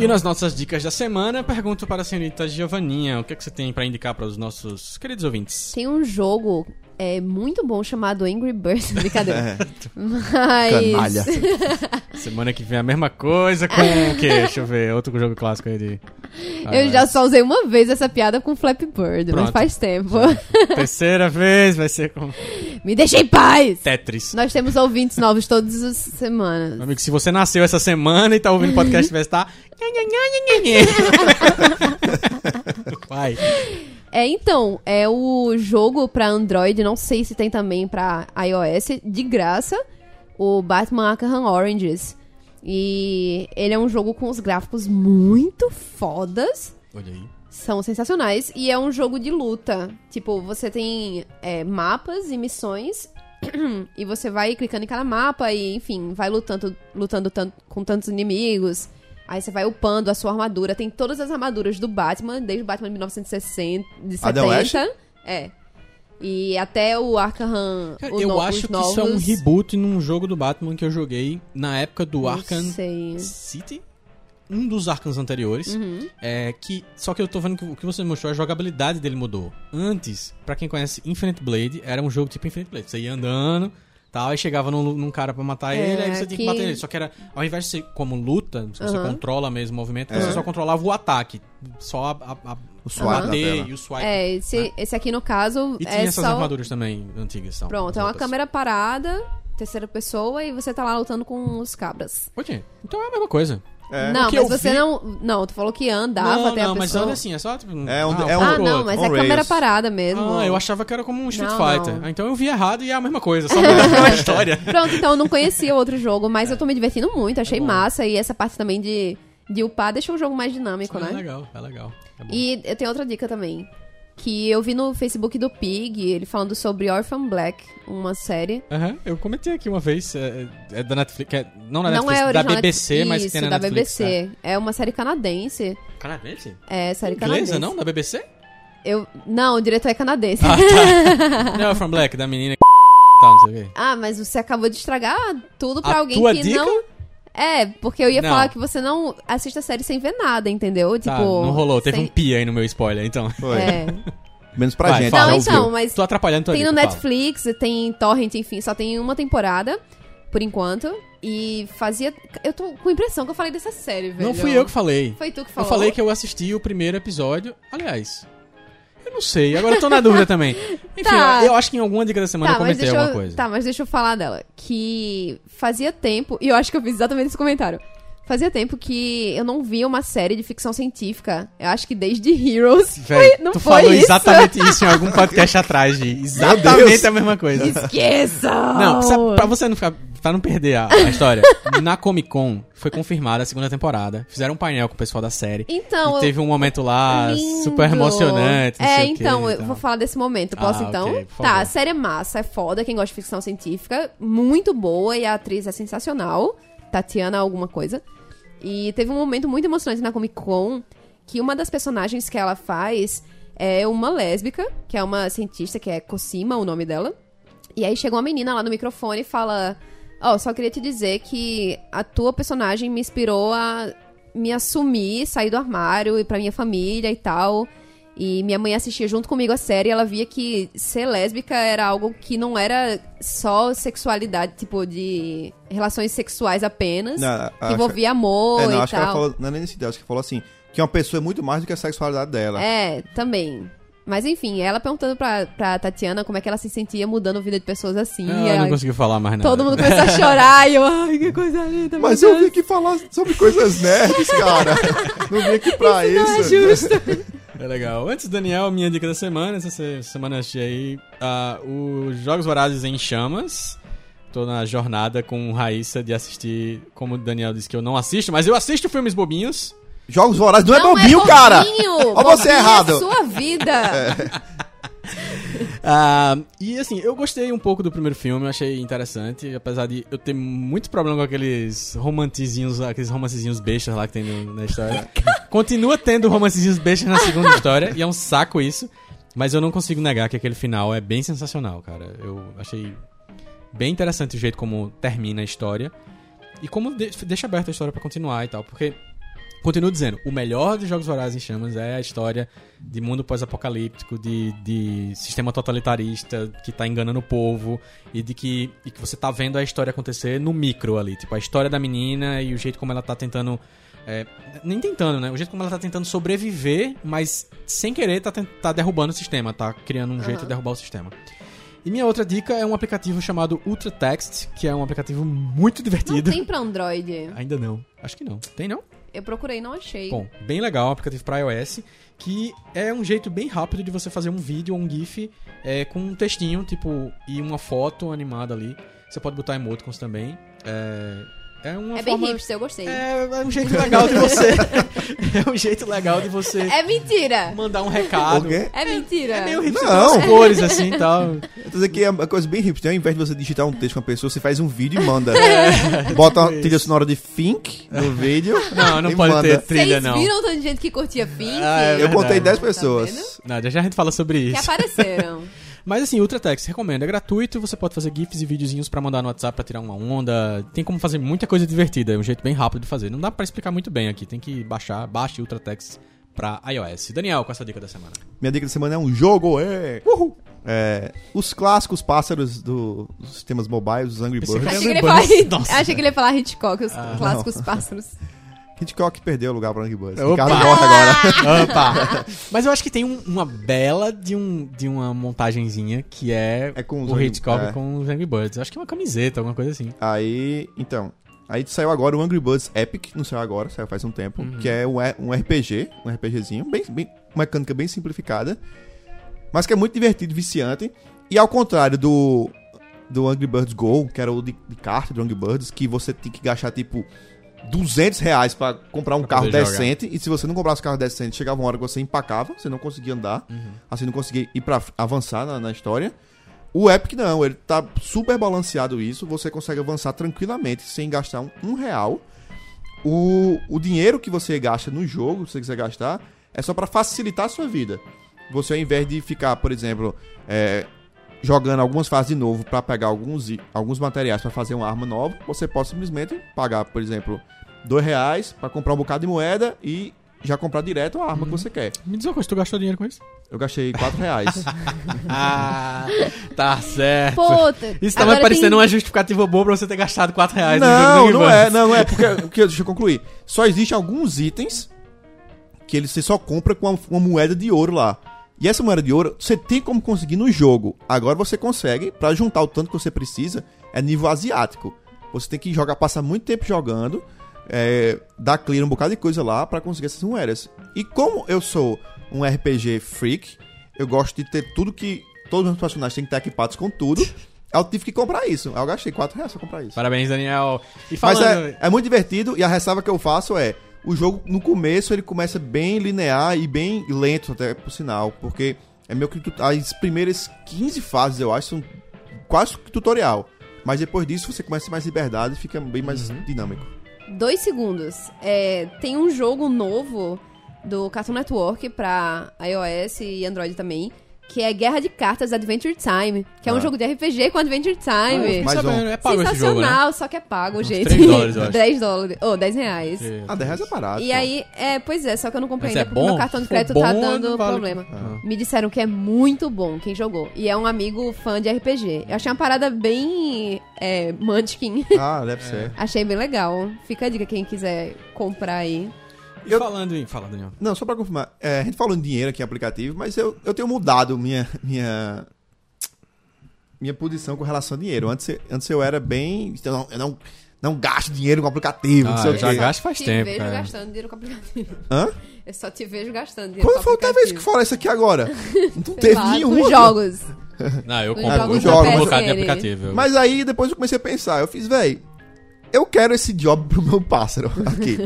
C: E nas nossas dicas da semana, pergunto para a senhorita Giovanninha, o que, é que você tem para indicar para os nossos queridos ouvintes?
E: Tem um jogo é, muito bom chamado Angry Birds. Brincadeira.
D: É,
E: Mas.
D: canalha.
C: Semana que vem a mesma coisa com o quê? Deixa eu ver, outro jogo clássico aí de...
E: Eu já só usei uma vez essa piada com Flappy Bird, mas
C: Pronto.
E: faz tempo.
C: Terceira vez vai ser com
E: Me deixa em paz!
C: Tetris.
E: Nós temos ouvintes novos todas as semanas.
C: Meu amigo, se você nasceu essa semana e tá ouvindo o podcast, vai estar... Vai.
E: É, então, é o jogo pra Android, não sei se tem também pra iOS, de graça, o Batman Arkham Oranges. E ele é um jogo com os gráficos muito fodas,
C: Olha aí.
E: são sensacionais, e é um jogo de luta. Tipo, você tem é, mapas e missões, e você vai clicando em cada mapa e, enfim, vai lutando, lutando tan- com tantos inimigos. Aí você vai upando a sua armadura. Tem todas as armaduras do Batman, desde o Batman de 1960, de
D: Adam West?
E: 70. É. E até o Arkham.
C: Cara,
E: o
C: eu
E: no-
C: acho
E: os
C: que
E: novos,
C: isso é um reboot num jogo do Batman que eu joguei na época do
E: não
C: Arkham
E: sei.
C: City. Um dos Arkhams anteriores.
E: Uhum.
C: É que. Só que eu tô vendo que o que você mostrou, a jogabilidade dele mudou. Antes, pra quem conhece Infinite Blade, era um jogo tipo Infinite Blade. Você ia andando. Tal, aí chegava num, num cara pra matar
E: É,
C: ele, aí você tinha que
E: que-
C: bater ele. Só que era, ao invés de ser como luta, você
E: Aham.
C: controla mesmo o movimento,
D: É.
C: você só controlava o ataque. Só a, a, a
D: O swipe da
C: bater e o swipe.
E: É, esse, esse aqui no caso
C: E tinha
E: é
C: essas
E: só.
C: armaduras também antigas. Tal,
E: Pronto, é uma câmera parada terceira pessoa e você tá lá lutando com os cabras.
C: Oye, então é a mesma coisa.
D: É.
E: não, mas você
C: vi-
E: não. Não, tu falou que andava
C: não,
E: até
C: não,
E: a
C: mas
E: pessoa.
C: anda assim, é só tipo...
D: É um- é
C: ah,
D: um-
E: Ah, não, mas
D: on
E: é câmera parada mesmo.
C: Ah, eu achava que era como um Street
E: Não,
C: Fighter.
E: não.
C: Ah, Então eu vi errado e é a mesma coisa, só a história.
E: Pronto, então eu não conhecia o outro jogo, mas eu tô me divertindo muito, achei
C: É
E: massa. E essa parte também de, de upar deixa o jogo mais dinâmico,
C: É
E: né?
C: legal, é legal. É.
E: E eu tenho outra dica também. Que eu vi no Facebook do Pig, ele falando sobre Orphan Black, uma série.
C: Aham, eu comentei aqui uma vez, é, é da Netflix, é- não na
E: não
C: Netflix,
E: é
C: da BBC, mas que
E: Isso,
C: tem na
E: da
C: Netflix.
E: BBC. É. uma série canadense.
C: É. Canadense?
E: É, série canadense.
C: Inglesa, não? Da BBC?
E: Eu, não, o diretor é canadense.
C: Ah, tá. não, From Black, da menina que tal, não sei o quê.
E: Ah, mas você acabou de estragar tudo pra
C: A
E: alguém que
C: dica?
E: não. É, porque eu ia
C: Não.
E: falar que você não assiste a série sem ver nada, entendeu? Tipo.
C: Tá, não rolou, teve
E: sem-
C: um pi aí no meu spoiler, então.
D: Foi.
E: É.
D: Menos pra
C: Vai,
D: gente.
C: fala.
D: já
E: Não, então, mas
C: Tô atrapalhando tua
E: tem no
C: dica, fala.
E: Netflix, tem Torrent, enfim, só tem uma temporada, por enquanto. E fazia. Eu tô com a impressão que eu falei dessa série, velho.
C: Não fui eu que falei.
E: Foi tu que
C: Eu
E: falou.
C: falei que eu assisti o primeiro episódio. Aliás, eu não sei, agora eu tô na dúvida também. Enfim,
E: Tá.
C: eu, eu acho que em alguma dica da semana eu
E: Tá, mas
C: comentei alguma
E: eu,
C: coisa.
E: tá, mas deixa eu falar dela. Que fazia tempo, e eu acho que eu fiz exatamente esse comentário. Fazia tempo que eu não via uma série de ficção científica. Eu acho que desde Heroes.
C: Véi,
E: foi, não
C: tu
E: foi
C: falou
E: isso?
C: exatamente isso em algum podcast atrás, Gi. Exatamente a mesma coisa.
E: Esqueça!
C: Não, pra você não ficar. Pra não perder a, a história, na Comic Con foi confirmada a segunda temporada. Fizeram um painel com o pessoal da série.
E: Então,
C: e teve um momento lá
E: Lindo.
C: super emocionante.
E: É,
C: quê
E: então,
C: e
E: eu vou falar desse momento. Posso,
C: Ah,
E: então?
C: ok, por
E: tá, a série é massa, é foda. Quem gosta de ficção científica, muito boa e a atriz é sensacional. Tatiana alguma coisa. E teve um momento muito emocionante na Comic Con que uma das personagens que ela faz é uma lésbica, que é uma cientista, que é Cosima, o nome dela. E aí chega uma menina lá no microfone e fala: Ó, só queria te dizer que a tua personagem me inspirou a me assumir, sair do armário e pra minha família e tal. E minha mãe assistia junto comigo a série e ela via que ser lésbica era algo que não era só sexualidade, tipo, de relações sexuais apenas.
D: Não,
E: que envolvia amor
D: É, não,
E: e
D: acho que ela
E: tal.
D: falou. Não é nem nesse ideia, acho que falou assim. Que uma pessoa é muito mais do que a sexualidade dela.
E: É, também. Mas enfim, ela perguntando pra, pra Tatiana como é que ela se sentia mudando a vida de pessoas assim.
C: Ah,
E: e
C: eu não
E: aí
C: consegui falar mais nada.
E: todo mundo começou a chorar e eu, ai, que coisa linda.
D: Mas eu vim aqui falar sobre coisas nerds, cara. não vim aqui pra isso.
E: Não é justo.
C: É legal. Antes, Daniel, minha dica da semana. Essa se- semana eu assisti aí ah, os Jogos Vorazes em Chamas. Tô na jornada com Raíssa de assistir, como o Daniel disse que eu não assisto, mas eu assisto filmes bobinhos.
D: Jogos Vorazes não, é
E: Não
D: bobinho, cara.
E: bobinho,
D: Olha você
E: bobinho é
D: errado.
E: sua vida.
C: Ah, e assim, eu gostei um pouco do primeiro filme, eu achei interessante, apesar de eu ter muito problema com aqueles romancezinhos, aqueles romancezinhos bestas lá que tem no- na história. Continua tendo romancezinhos bestas na segunda história, e é um saco isso, mas eu não consigo negar que aquele final é bem sensacional, cara. Eu achei bem interessante o jeito como termina a história e como de- deixa aberta a história pra continuar e tal, porque Continuo dizendo, o melhor dos Jogos Vorazes em Chamas é a história de mundo pós-apocalíptico, de, de sistema totalitarista que tá enganando o povo e de que, e que você tá vendo a história acontecer no micro ali. Tipo, a história da menina e o jeito como ela tá tentando. é, nem tentando, né? O jeito como ela tá tentando sobreviver, mas sem querer tá, tá derrubando o sistema, tá criando um jeito de derrubar o sistema. E minha outra dica é um aplicativo chamado Ultra Text, que é um aplicativo muito
E: Não
C: divertido.
E: tem pra Android.
C: Ainda não. Acho que não. Tem não?
E: Eu procurei, não achei.
C: Bom, bem legal, um aplicativo para iOS, que é um jeito bem rápido de você fazer um vídeo ou um GIF é, com um textinho, tipo, e uma foto animada ali. Você pode botar emoticons também. É, é uma
E: é bem
C: forma...
E: hipster, eu gostei.
C: É, é um jeito legal de você. é um jeito legal de você
E: É mentira!
C: mandar um recado.
D: O quê?
E: É mentira!
C: É meio hipster
D: Não.
C: com as cores assim e tal.
D: Eu tô dizendo que é uma coisa bem hipster. Ao invés de você digitar um texto com a pessoa, você faz um vídeo e manda.
C: É,
D: Bota uma
C: tipo
D: trilha sonora de Think no vídeo.
C: Não, não pode
D: manda.
C: ter trilha,
E: Vocês
C: não.
E: viram o tanto de gente que curtia Fink?
C: Ah, é
D: Eu contei 10
E: Tá
D: pessoas.
C: Não, já já a gente fala sobre
E: Que
C: isso.
E: apareceram.
C: Mas assim, Ultratext, recomendo. É gratuito, você pode fazer GIFs e videozinhos pra mandar no WhatsApp pra tirar uma onda. Tem como fazer muita coisa divertida, é um jeito bem rápido de fazer. Não dá pra explicar muito bem aqui, tem que baixar, baixe Ultratext pra iOS. Daniel, qual é a sua dica da semana?
D: Minha dica da semana é um jogo, é. É, os clássicos pássaros do- dos sistemas mobiles, os Angry Birds.
E: Achei que, ele ia falar,
C: Birds, nossa.
E: achei que ele ia falar Hitchcock, os
C: Ah,
E: clássicos pássaros.
D: Hitchcock perdeu o lugar pra Angry Birds.
C: Opa!
D: Ricardo morre agora.
C: Opa! Mas eu acho que tem um- uma bela de, um, de uma montagenzinha que é,
D: É com os
C: o
D: Angry-
C: Hitchcock
D: é.
C: com os Angry Birds. Acho que é uma camiseta, alguma coisa assim.
D: Aí, então. Aí saiu agora o Angry Birds Epic, não saiu agora, saiu faz um tempo, que é um, E- um RPG, um RPGzinho, bem, bem, uma mecânica bem simplificada, mas que é muito divertido, viciante. E ao contrário do, do Angry Birds Go, que era o de, de carta do Angry Birds, que você tinha que gastar tipo 200 reais pra comprar um
C: Pra
D: carro
C: poder jogar.
D: decente, e se você não comprasse carro decente, chegava uma hora que você empacava, você não conseguia andar, assim, não conseguia ir pra avançar na, na história. O Epic não, ele tá super balanceado isso, você consegue avançar tranquilamente sem gastar um, um real. O, o dinheiro que você gasta no jogo, se você quiser gastar, é só pra facilitar a sua vida. Você ao invés de ficar, por exemplo, é, jogando algumas fases de novo pra pegar alguns, alguns materiais pra fazer uma arma nova, você pode simplesmente pagar, por exemplo, dois reais pra comprar um bocado de moeda e já comprar direto a arma que você quer.
C: Me diz uma coisa, tu gastou dinheiro com isso?
D: Eu gastei quatro reais.
C: Ah, tá certo. Isso tá me
E: agora
C: parecendo
E: tem-
C: uma justificativa boa pra você ter gastado 4 reais no jogo do
D: Não, não é, não é, porque, porque deixa eu concluir. Só existem alguns itens que ele, você só compra com uma, uma moeda de ouro lá. E essa moeda de ouro você tem como conseguir no jogo. Agora você consegue, pra juntar o tanto que você precisa, é nível asiático. Você tem que jogar, passar muito tempo jogando, é, dar clear um bocado de coisa lá pra conseguir essas moedas. E como eu sou um RPG freak, eu gosto de ter tudo que. Todos os meus personagens têm que estar equipados com tudo. Eu tive que comprar isso. Eu gastei 4 reais pra comprar isso.
C: Parabéns, Daniel. E
D: Mas
C: falando...
D: é, é muito divertido e a ressalva que eu faço é o jogo no começo ele começa bem linear e bem lento até por sinal, porque é meio que as primeiras 15 fases eu acho são quase que tutorial, mas depois disso você começa mais liberdade e fica bem mais dinâmico.
E: Dois segundos. É, tem um jogo novo do Cartoon Network pra iOS e Android também, que é Guerra de Cartas Adventure Time, que é um
D: Ah.
E: jogo de RPG com Adventure Time.
D: mais
C: sabendo,
D: um.
C: é pago esse jogo, né?
E: Sensacional, só que é pago,
C: Uns
E: gente.
C: 3 dólares, eu acho.
E: 10 dólares. Ou 10 reais.
D: Ah, 10 reais é barato.
E: E aí, é, pois é, só que eu não comprei
C: Mas
E: ainda
C: é
E: porque
C: bom?
E: meu cartão de crédito tá dando
C: vale.
E: problema.
C: Ah.
E: Me disseram que é muito bom quem jogou. E é um amigo fã de RPG. Eu achei uma parada bem é, Munchkin.
D: Ah, deve ser.
E: achei bem legal. Fica a dica quem quiser comprar aí.
C: E
D: Eu-
C: falando em... Fala, Daniel.
D: Não, só pra confirmar, é, a gente falou em dinheiro aqui em aplicativo, mas eu, eu tenho mudado minha minha minha posição com relação a dinheiro. Antes, antes eu era bem, eu não, eu não, não gasto dinheiro com aplicativo, não
C: Ah,
D: sei
C: eu já gasto faz
E: te
C: tempo,
E: vejo
C: cara.
E: gastando dinheiro com aplicativo.
D: Hã?
E: Eu só te vejo gastando dinheiro
D: Quando
E: com
D: foi a última vez que falaram isso aqui agora? Não teve
E: lá,
D: nenhum.
E: Com jogos.
C: Não, eu
E: Com
C: compro
D: jogos
C: um
D: da
C: bocado de aplicativo.
D: Mas aí depois eu comecei a pensar, eu fiz, véi, eu quero esse job pro meu pássaro aqui.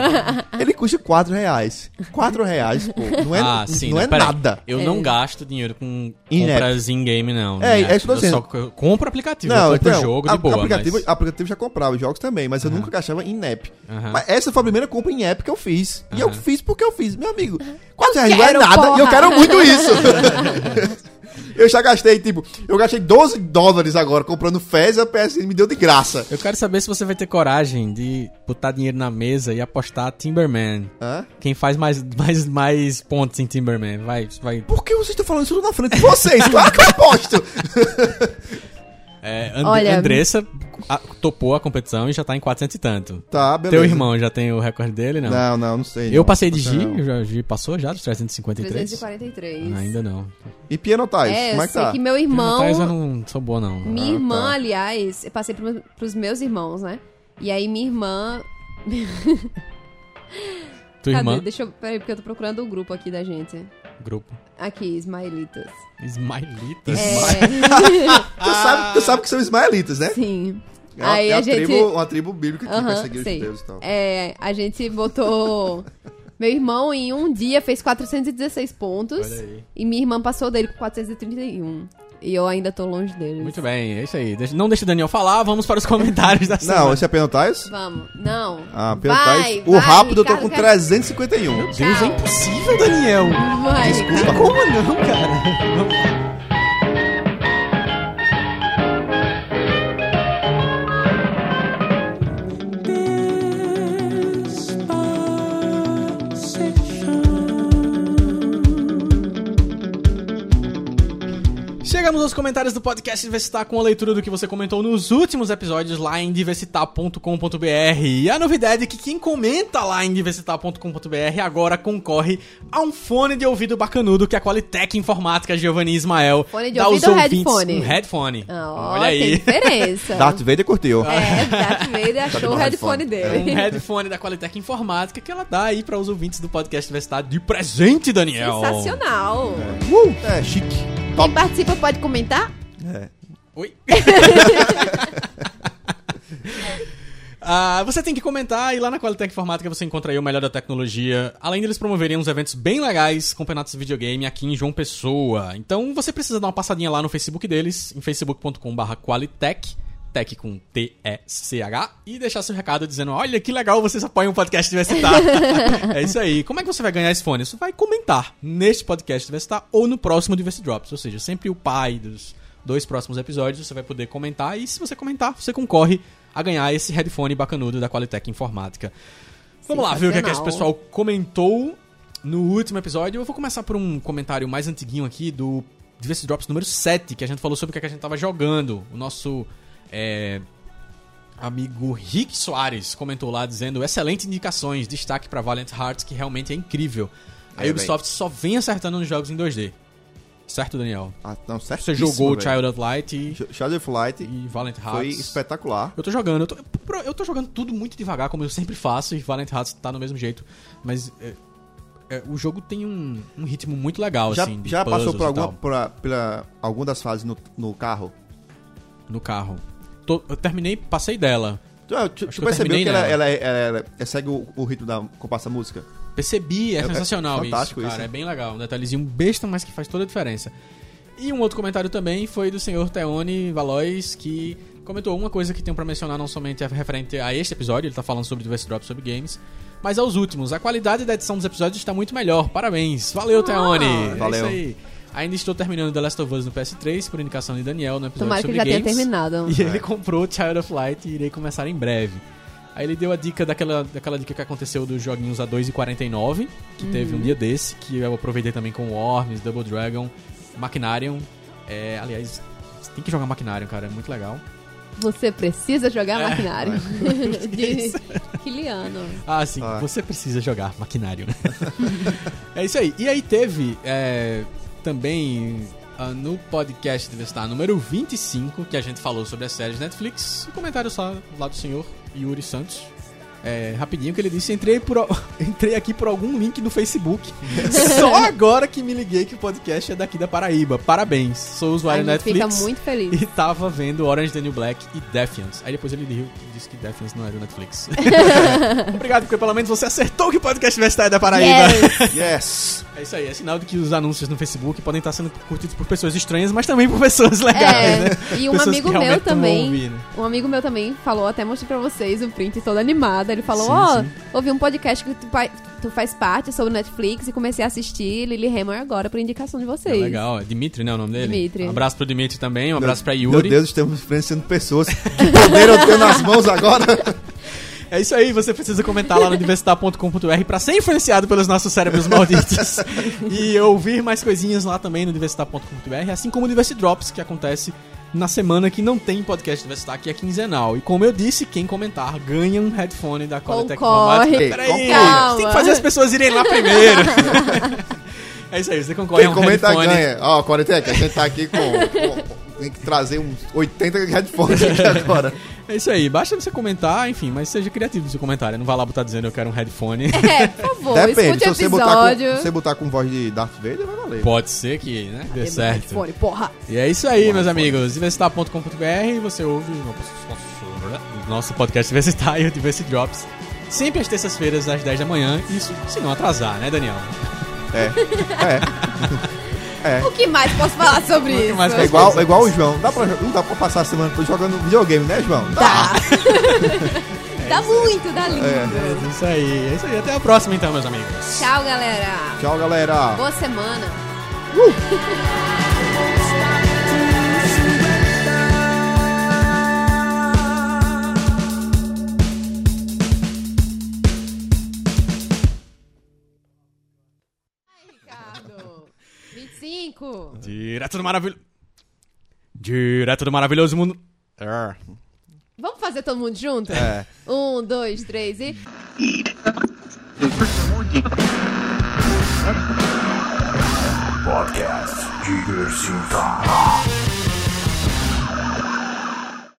D: Ele custa 4 reais. 4 reais, pô. Não é,
C: ah, sim.
D: não é
C: peraí.
D: nada.
C: Eu
E: É.
C: não gasto dinheiro com
D: In-app.
C: compras in-game, não.
D: É,
C: In-app.
D: é isso que eu tô
C: só
D: dizendo.
C: co- compro aplicativo. eu
D: Não,
C: compro
D: então,
C: jogo
D: a-
C: de boa,
D: aplicativo,
C: mas...
D: aplicativo já comprava, jogos também, mas eu nunca gastava em app.
C: Aham.
D: Mas essa foi a primeira compra em app que eu fiz. E eu fiz porque eu fiz. Meu amigo, 4 reais não é nada e eu
E: porra.
D: quero muito isso. eu já gastei, tipo, eu gastei 12 dólares agora comprando Fez e a PSN me deu de graça.
C: Eu quero saber se você vai ter coragem de botar dinheiro na mesa e apostar Timberman.
D: Hã?
C: Quem faz mais, mais, mais pontos em Timberman? Vai, vai.
D: Por que vocês estão falando isso na frente de vocês? Claro que eu aposto.
C: É, And
E: Olha-
C: Andressa a- topou a competição e já tá em 400 e tanto.
D: Tá, beleza.
C: Teu irmão já tem o recorde dele, não?
D: Não, não, não sei.
C: Eu
D: não.
C: passei de G, já, G passou já dos 353?
E: 343.
C: Ah, ainda não.
D: E Piano Tais,
E: É,
D: como é que tá?
E: que meu irmão...
C: Mas eu não sou boa, não.
E: Minha
D: Ah,
E: irmã,
D: tá.
E: aliás, eu passei pro, pros meus irmãos, né? E aí minha irmã...
C: Tua
E: Cadê?
C: irmã?
E: Deixa eu... Peraí, porque eu tô procurando o grupo aqui da gente.
C: Grupo.
E: Aqui, Smilitas.
C: Smilitas.
E: É,
D: Tu, sabe, tu sabe que são ismaelitas, né?
E: sim.
D: É uma,
E: Aí
D: é
E: a
D: uma
E: gente-
D: tribo, uma tribo bíblica que
E: Aham,
D: perseguiu os judeus e tal.
E: É, a gente botou... Meu irmão, em um dia, fez 416 pontos.
C: Olha aí.
E: E minha irmã passou dele com 431. E eu ainda tô longe deles.
C: Muito bem, é isso aí. Deixa- não deixa o Daniel falar, vamos para os comentários da
D: Não,
C: semana.
D: esse é Piano Tais?
E: Vamos. Não.
D: Ah, Piano
E: Vai.
D: O
E: vai,
D: rápido eu tô
E: Ricardo,
D: com
E: quero-
D: 351.
C: Meu Deus, é impossível, Daniel.
E: Vai.
D: Desculpa.
C: Como não, cara? comentários do podcast Diversitar com a leitura do que você comentou nos últimos episódios lá em diversitar.com.br. E a novidade é que quem comenta lá em diversitar.com.br agora concorre a um fone de ouvido bacanudo que a Qualitec Informática Giovanni Ismael
E: Fone de
C: dá
E: ouvido
C: aos
E: ou
C: ouvintes.
E: headphone?
C: Um headphone.
E: Ó,
C: Olha aí.
E: diferença.
D: Darth Vader curtiu.
E: É, Darth Vader achou
D: no
E: o headphone
D: headphone.
C: É um
E: dele.
C: headphone da Qualitec Informática que ela dá aí para os ouvintes do podcast Diversitar de presente, Daniel.
E: Sensacional.
D: Uh, é chique.
E: Quem participa pode comentar?
D: É.
C: Oi? Ah, você tem que comentar e lá na Qualitec Informática você encontra aí o melhor da tecnologia. Além deles promoverem uns eventos bem legais, campeonatos de videogame aqui em João Pessoa. Então você precisa dar uma passadinha lá no Facebook deles, em facebook.com.br Qualitec, tech com T-E-C-H, e deixar seu recado dizendo: Olha que legal, vocês apoiam o podcast Diversitar. é isso aí. Como é que você vai ganhar esse fone? Você vai comentar neste podcast Diversitar ou no próximo Diversity Drops. Ou seja, sempre o pai dos dois próximos episódios você vai poder comentar. E se você comentar, você concorre a ganhar esse headphone bacanudo da Qualitec Informática. Vamos lá ver o que, é que esse pessoal comentou no último episódio. Eu vou começar por um comentário mais antiguinho aqui do Diversity Drops número 7, que a gente falou sobre o que, é que a gente tava jogando. O nosso é, amigo Rick Soares comentou lá dizendo: excelentes indicações, destaque pra Valiant Hearts, que realmente é incrível. A
D: É,
C: Ubisoft só vem acertando nos jogos em 2D. Certo, Daniel?
D: Ah, não,
C: Você
D: certíssimo,
C: jogou
D: velho.
C: Child of Light e,
D: Shadow of Light
C: e Valiant
D: foi
C: Hearts.
D: espetacular.
C: Eu tô jogando, eu tô, eu tô jogando tudo muito devagar, como eu sempre faço, e Valiant Hearts tá no mesmo jeito. Mas é, é, o jogo tem um, um ritmo muito legal,
D: Já,
C: assim.
D: já passou por alguma, por pela alguma das fases no, no carro?
C: no carro. Eu terminei, passei dela.
D: Tu, tu- tu percebeu que ela, ela, ela- ela segue o, o ritmo da compasso da música?
C: Percebi, é,
D: É- é
C: sensacional
D: fantástico
C: isso, cara.
D: isso.
C: É bem legal. Um detalhezinho besta, mas que faz toda a diferença. E um outro comentário também foi do senhor Teone Valois, que comentou uma coisa que tenho pra mencionar, não somente referente a este episódio, ele tá falando sobre Diverse Drops, sobre games, mas aos últimos. A qualidade da edição dos episódios está muito melhor. Parabéns. Valeu, Teone. É
D: valeu.
C: isso aí. Ainda estou terminando The Last of Us no PS3, por indicação de Daniel no episódio
E: Tomara que
C: sobre
E: já tenha
C: games.
E: terminado.
C: E ele comprou Child of Light e irei começar em breve. Aí ele deu a dica daquela, daquela dica que aconteceu dos joguinhos a 2,49, que teve um dia desse, que eu aproveitei também com Worms, Double Dragon, Machinarium. É, aliás, você tem que jogar Machinarium, cara, é muito legal.
E: Você precisa jogar
C: É.
E: maquinário. De Kiliano.
C: Ah, sim,
D: Ah.
C: você precisa jogar Machinarium. é isso aí. E aí teve é, também ah, no podcast deve estar número 25, que a gente falou sobre as séries Netflix, um comentário só lá do senhor Yuri Santos. É, rapidinho que ele disse, entrei, por, entrei aqui por algum link no Facebook. Só agora que me liguei que o podcast é daqui da Paraíba. Parabéns, sou usuário Netflix.
E: fica muito feliz.
C: E tava vendo Orange New Black e Defiance. Aí depois ele riu e disse que Defiance não é do Netflix. Obrigado, porque pelo menos você acertou que o podcast vai estar da Paraíba.
E: Yes.
D: Yes!
C: É isso aí, é sinal de que os anúncios no Facebook podem estar sendo curtidos por pessoas estranhas, mas também por pessoas legais, né?
E: É, e um
C: Pessoas
E: amigo meu também,
C: ouvir, né?
E: um amigo meu também falou, até mostrei pra vocês o print todo animado. Ele falou, ó,
C: sim.
E: ouvi um podcast que tu, tu faz parte sobre Netflix e comecei a assistir Lily Hammer agora por indicação de
C: É
E: vocês.
C: legal, é Dimitri, né, o nome dele?
E: Dimitri.
C: Um abraço pro Dimitri também, um abraço pra
D: Meu
C: Yuri.
D: Deus, estamos influenciando pessoas. Que poder eu tenho nas mãos agora?
C: É isso aí, você precisa comentar lá no diversitar.com.br pra ser influenciado pelos nossos cérebros malditos. e ouvir mais coisinhas lá também no diversitar.com.br, assim como o Diversity Drops, que acontece na semana que não tem podcast Diversitar, que é quinzenal. E como eu disse, quem comentar ganha um headphone da
E: Concorre.
C: Informática. Peraí,
D: Concorre.
C: tem que fazer as pessoas irem lá primeiro. é isso aí, você concorre
D: Quem
C: a um
D: comenta
C: headphone.
D: ganha. Ó, Quarentec, a gente tá aqui com, com- Tem que trazer uns 80 headphones aqui agora.
C: É isso aí, basta você comentar, enfim, mas seja criativo no seu comentário. Não vá lá botar dizendo eu quero um headphone.
E: É, por favor,
D: Depende,
E: escute
D: se
E: o
D: você botar, com, se você botar com voz de Darth Vader, vai valer.
C: Pode ser que, né, dê certo.
E: Headphone, porra.
C: E é isso aí, meus amigos. Diversitar.com.br, você ouve o nosso, podcast Diversitário, Diversity Drops, sempre às terças-feiras, às 10 da manhã. Isso se não atrasar, né, Daniel?
D: É. É.
E: O que mais posso falar sobre
C: O que
E: isso?
C: mais
D: É igual, é igual o João. Dá pra, não dá pra passar a semana toda jogando videogame, né, João?
E: Dá. dá muito, dá lindo.
C: É isso aí, é isso aí. Até a próxima, então, meus amigos.
E: Tchau, galera.
D: Tchau, galera.
E: Boa semana. Ai, Ricardo. 25.
C: Direto do maravilhoso. Direto do maravilhoso mundo. É.
E: Vamos fazer todo mundo junto?
D: É.
E: Um, dois, três e.
A: Podcast Diversidade.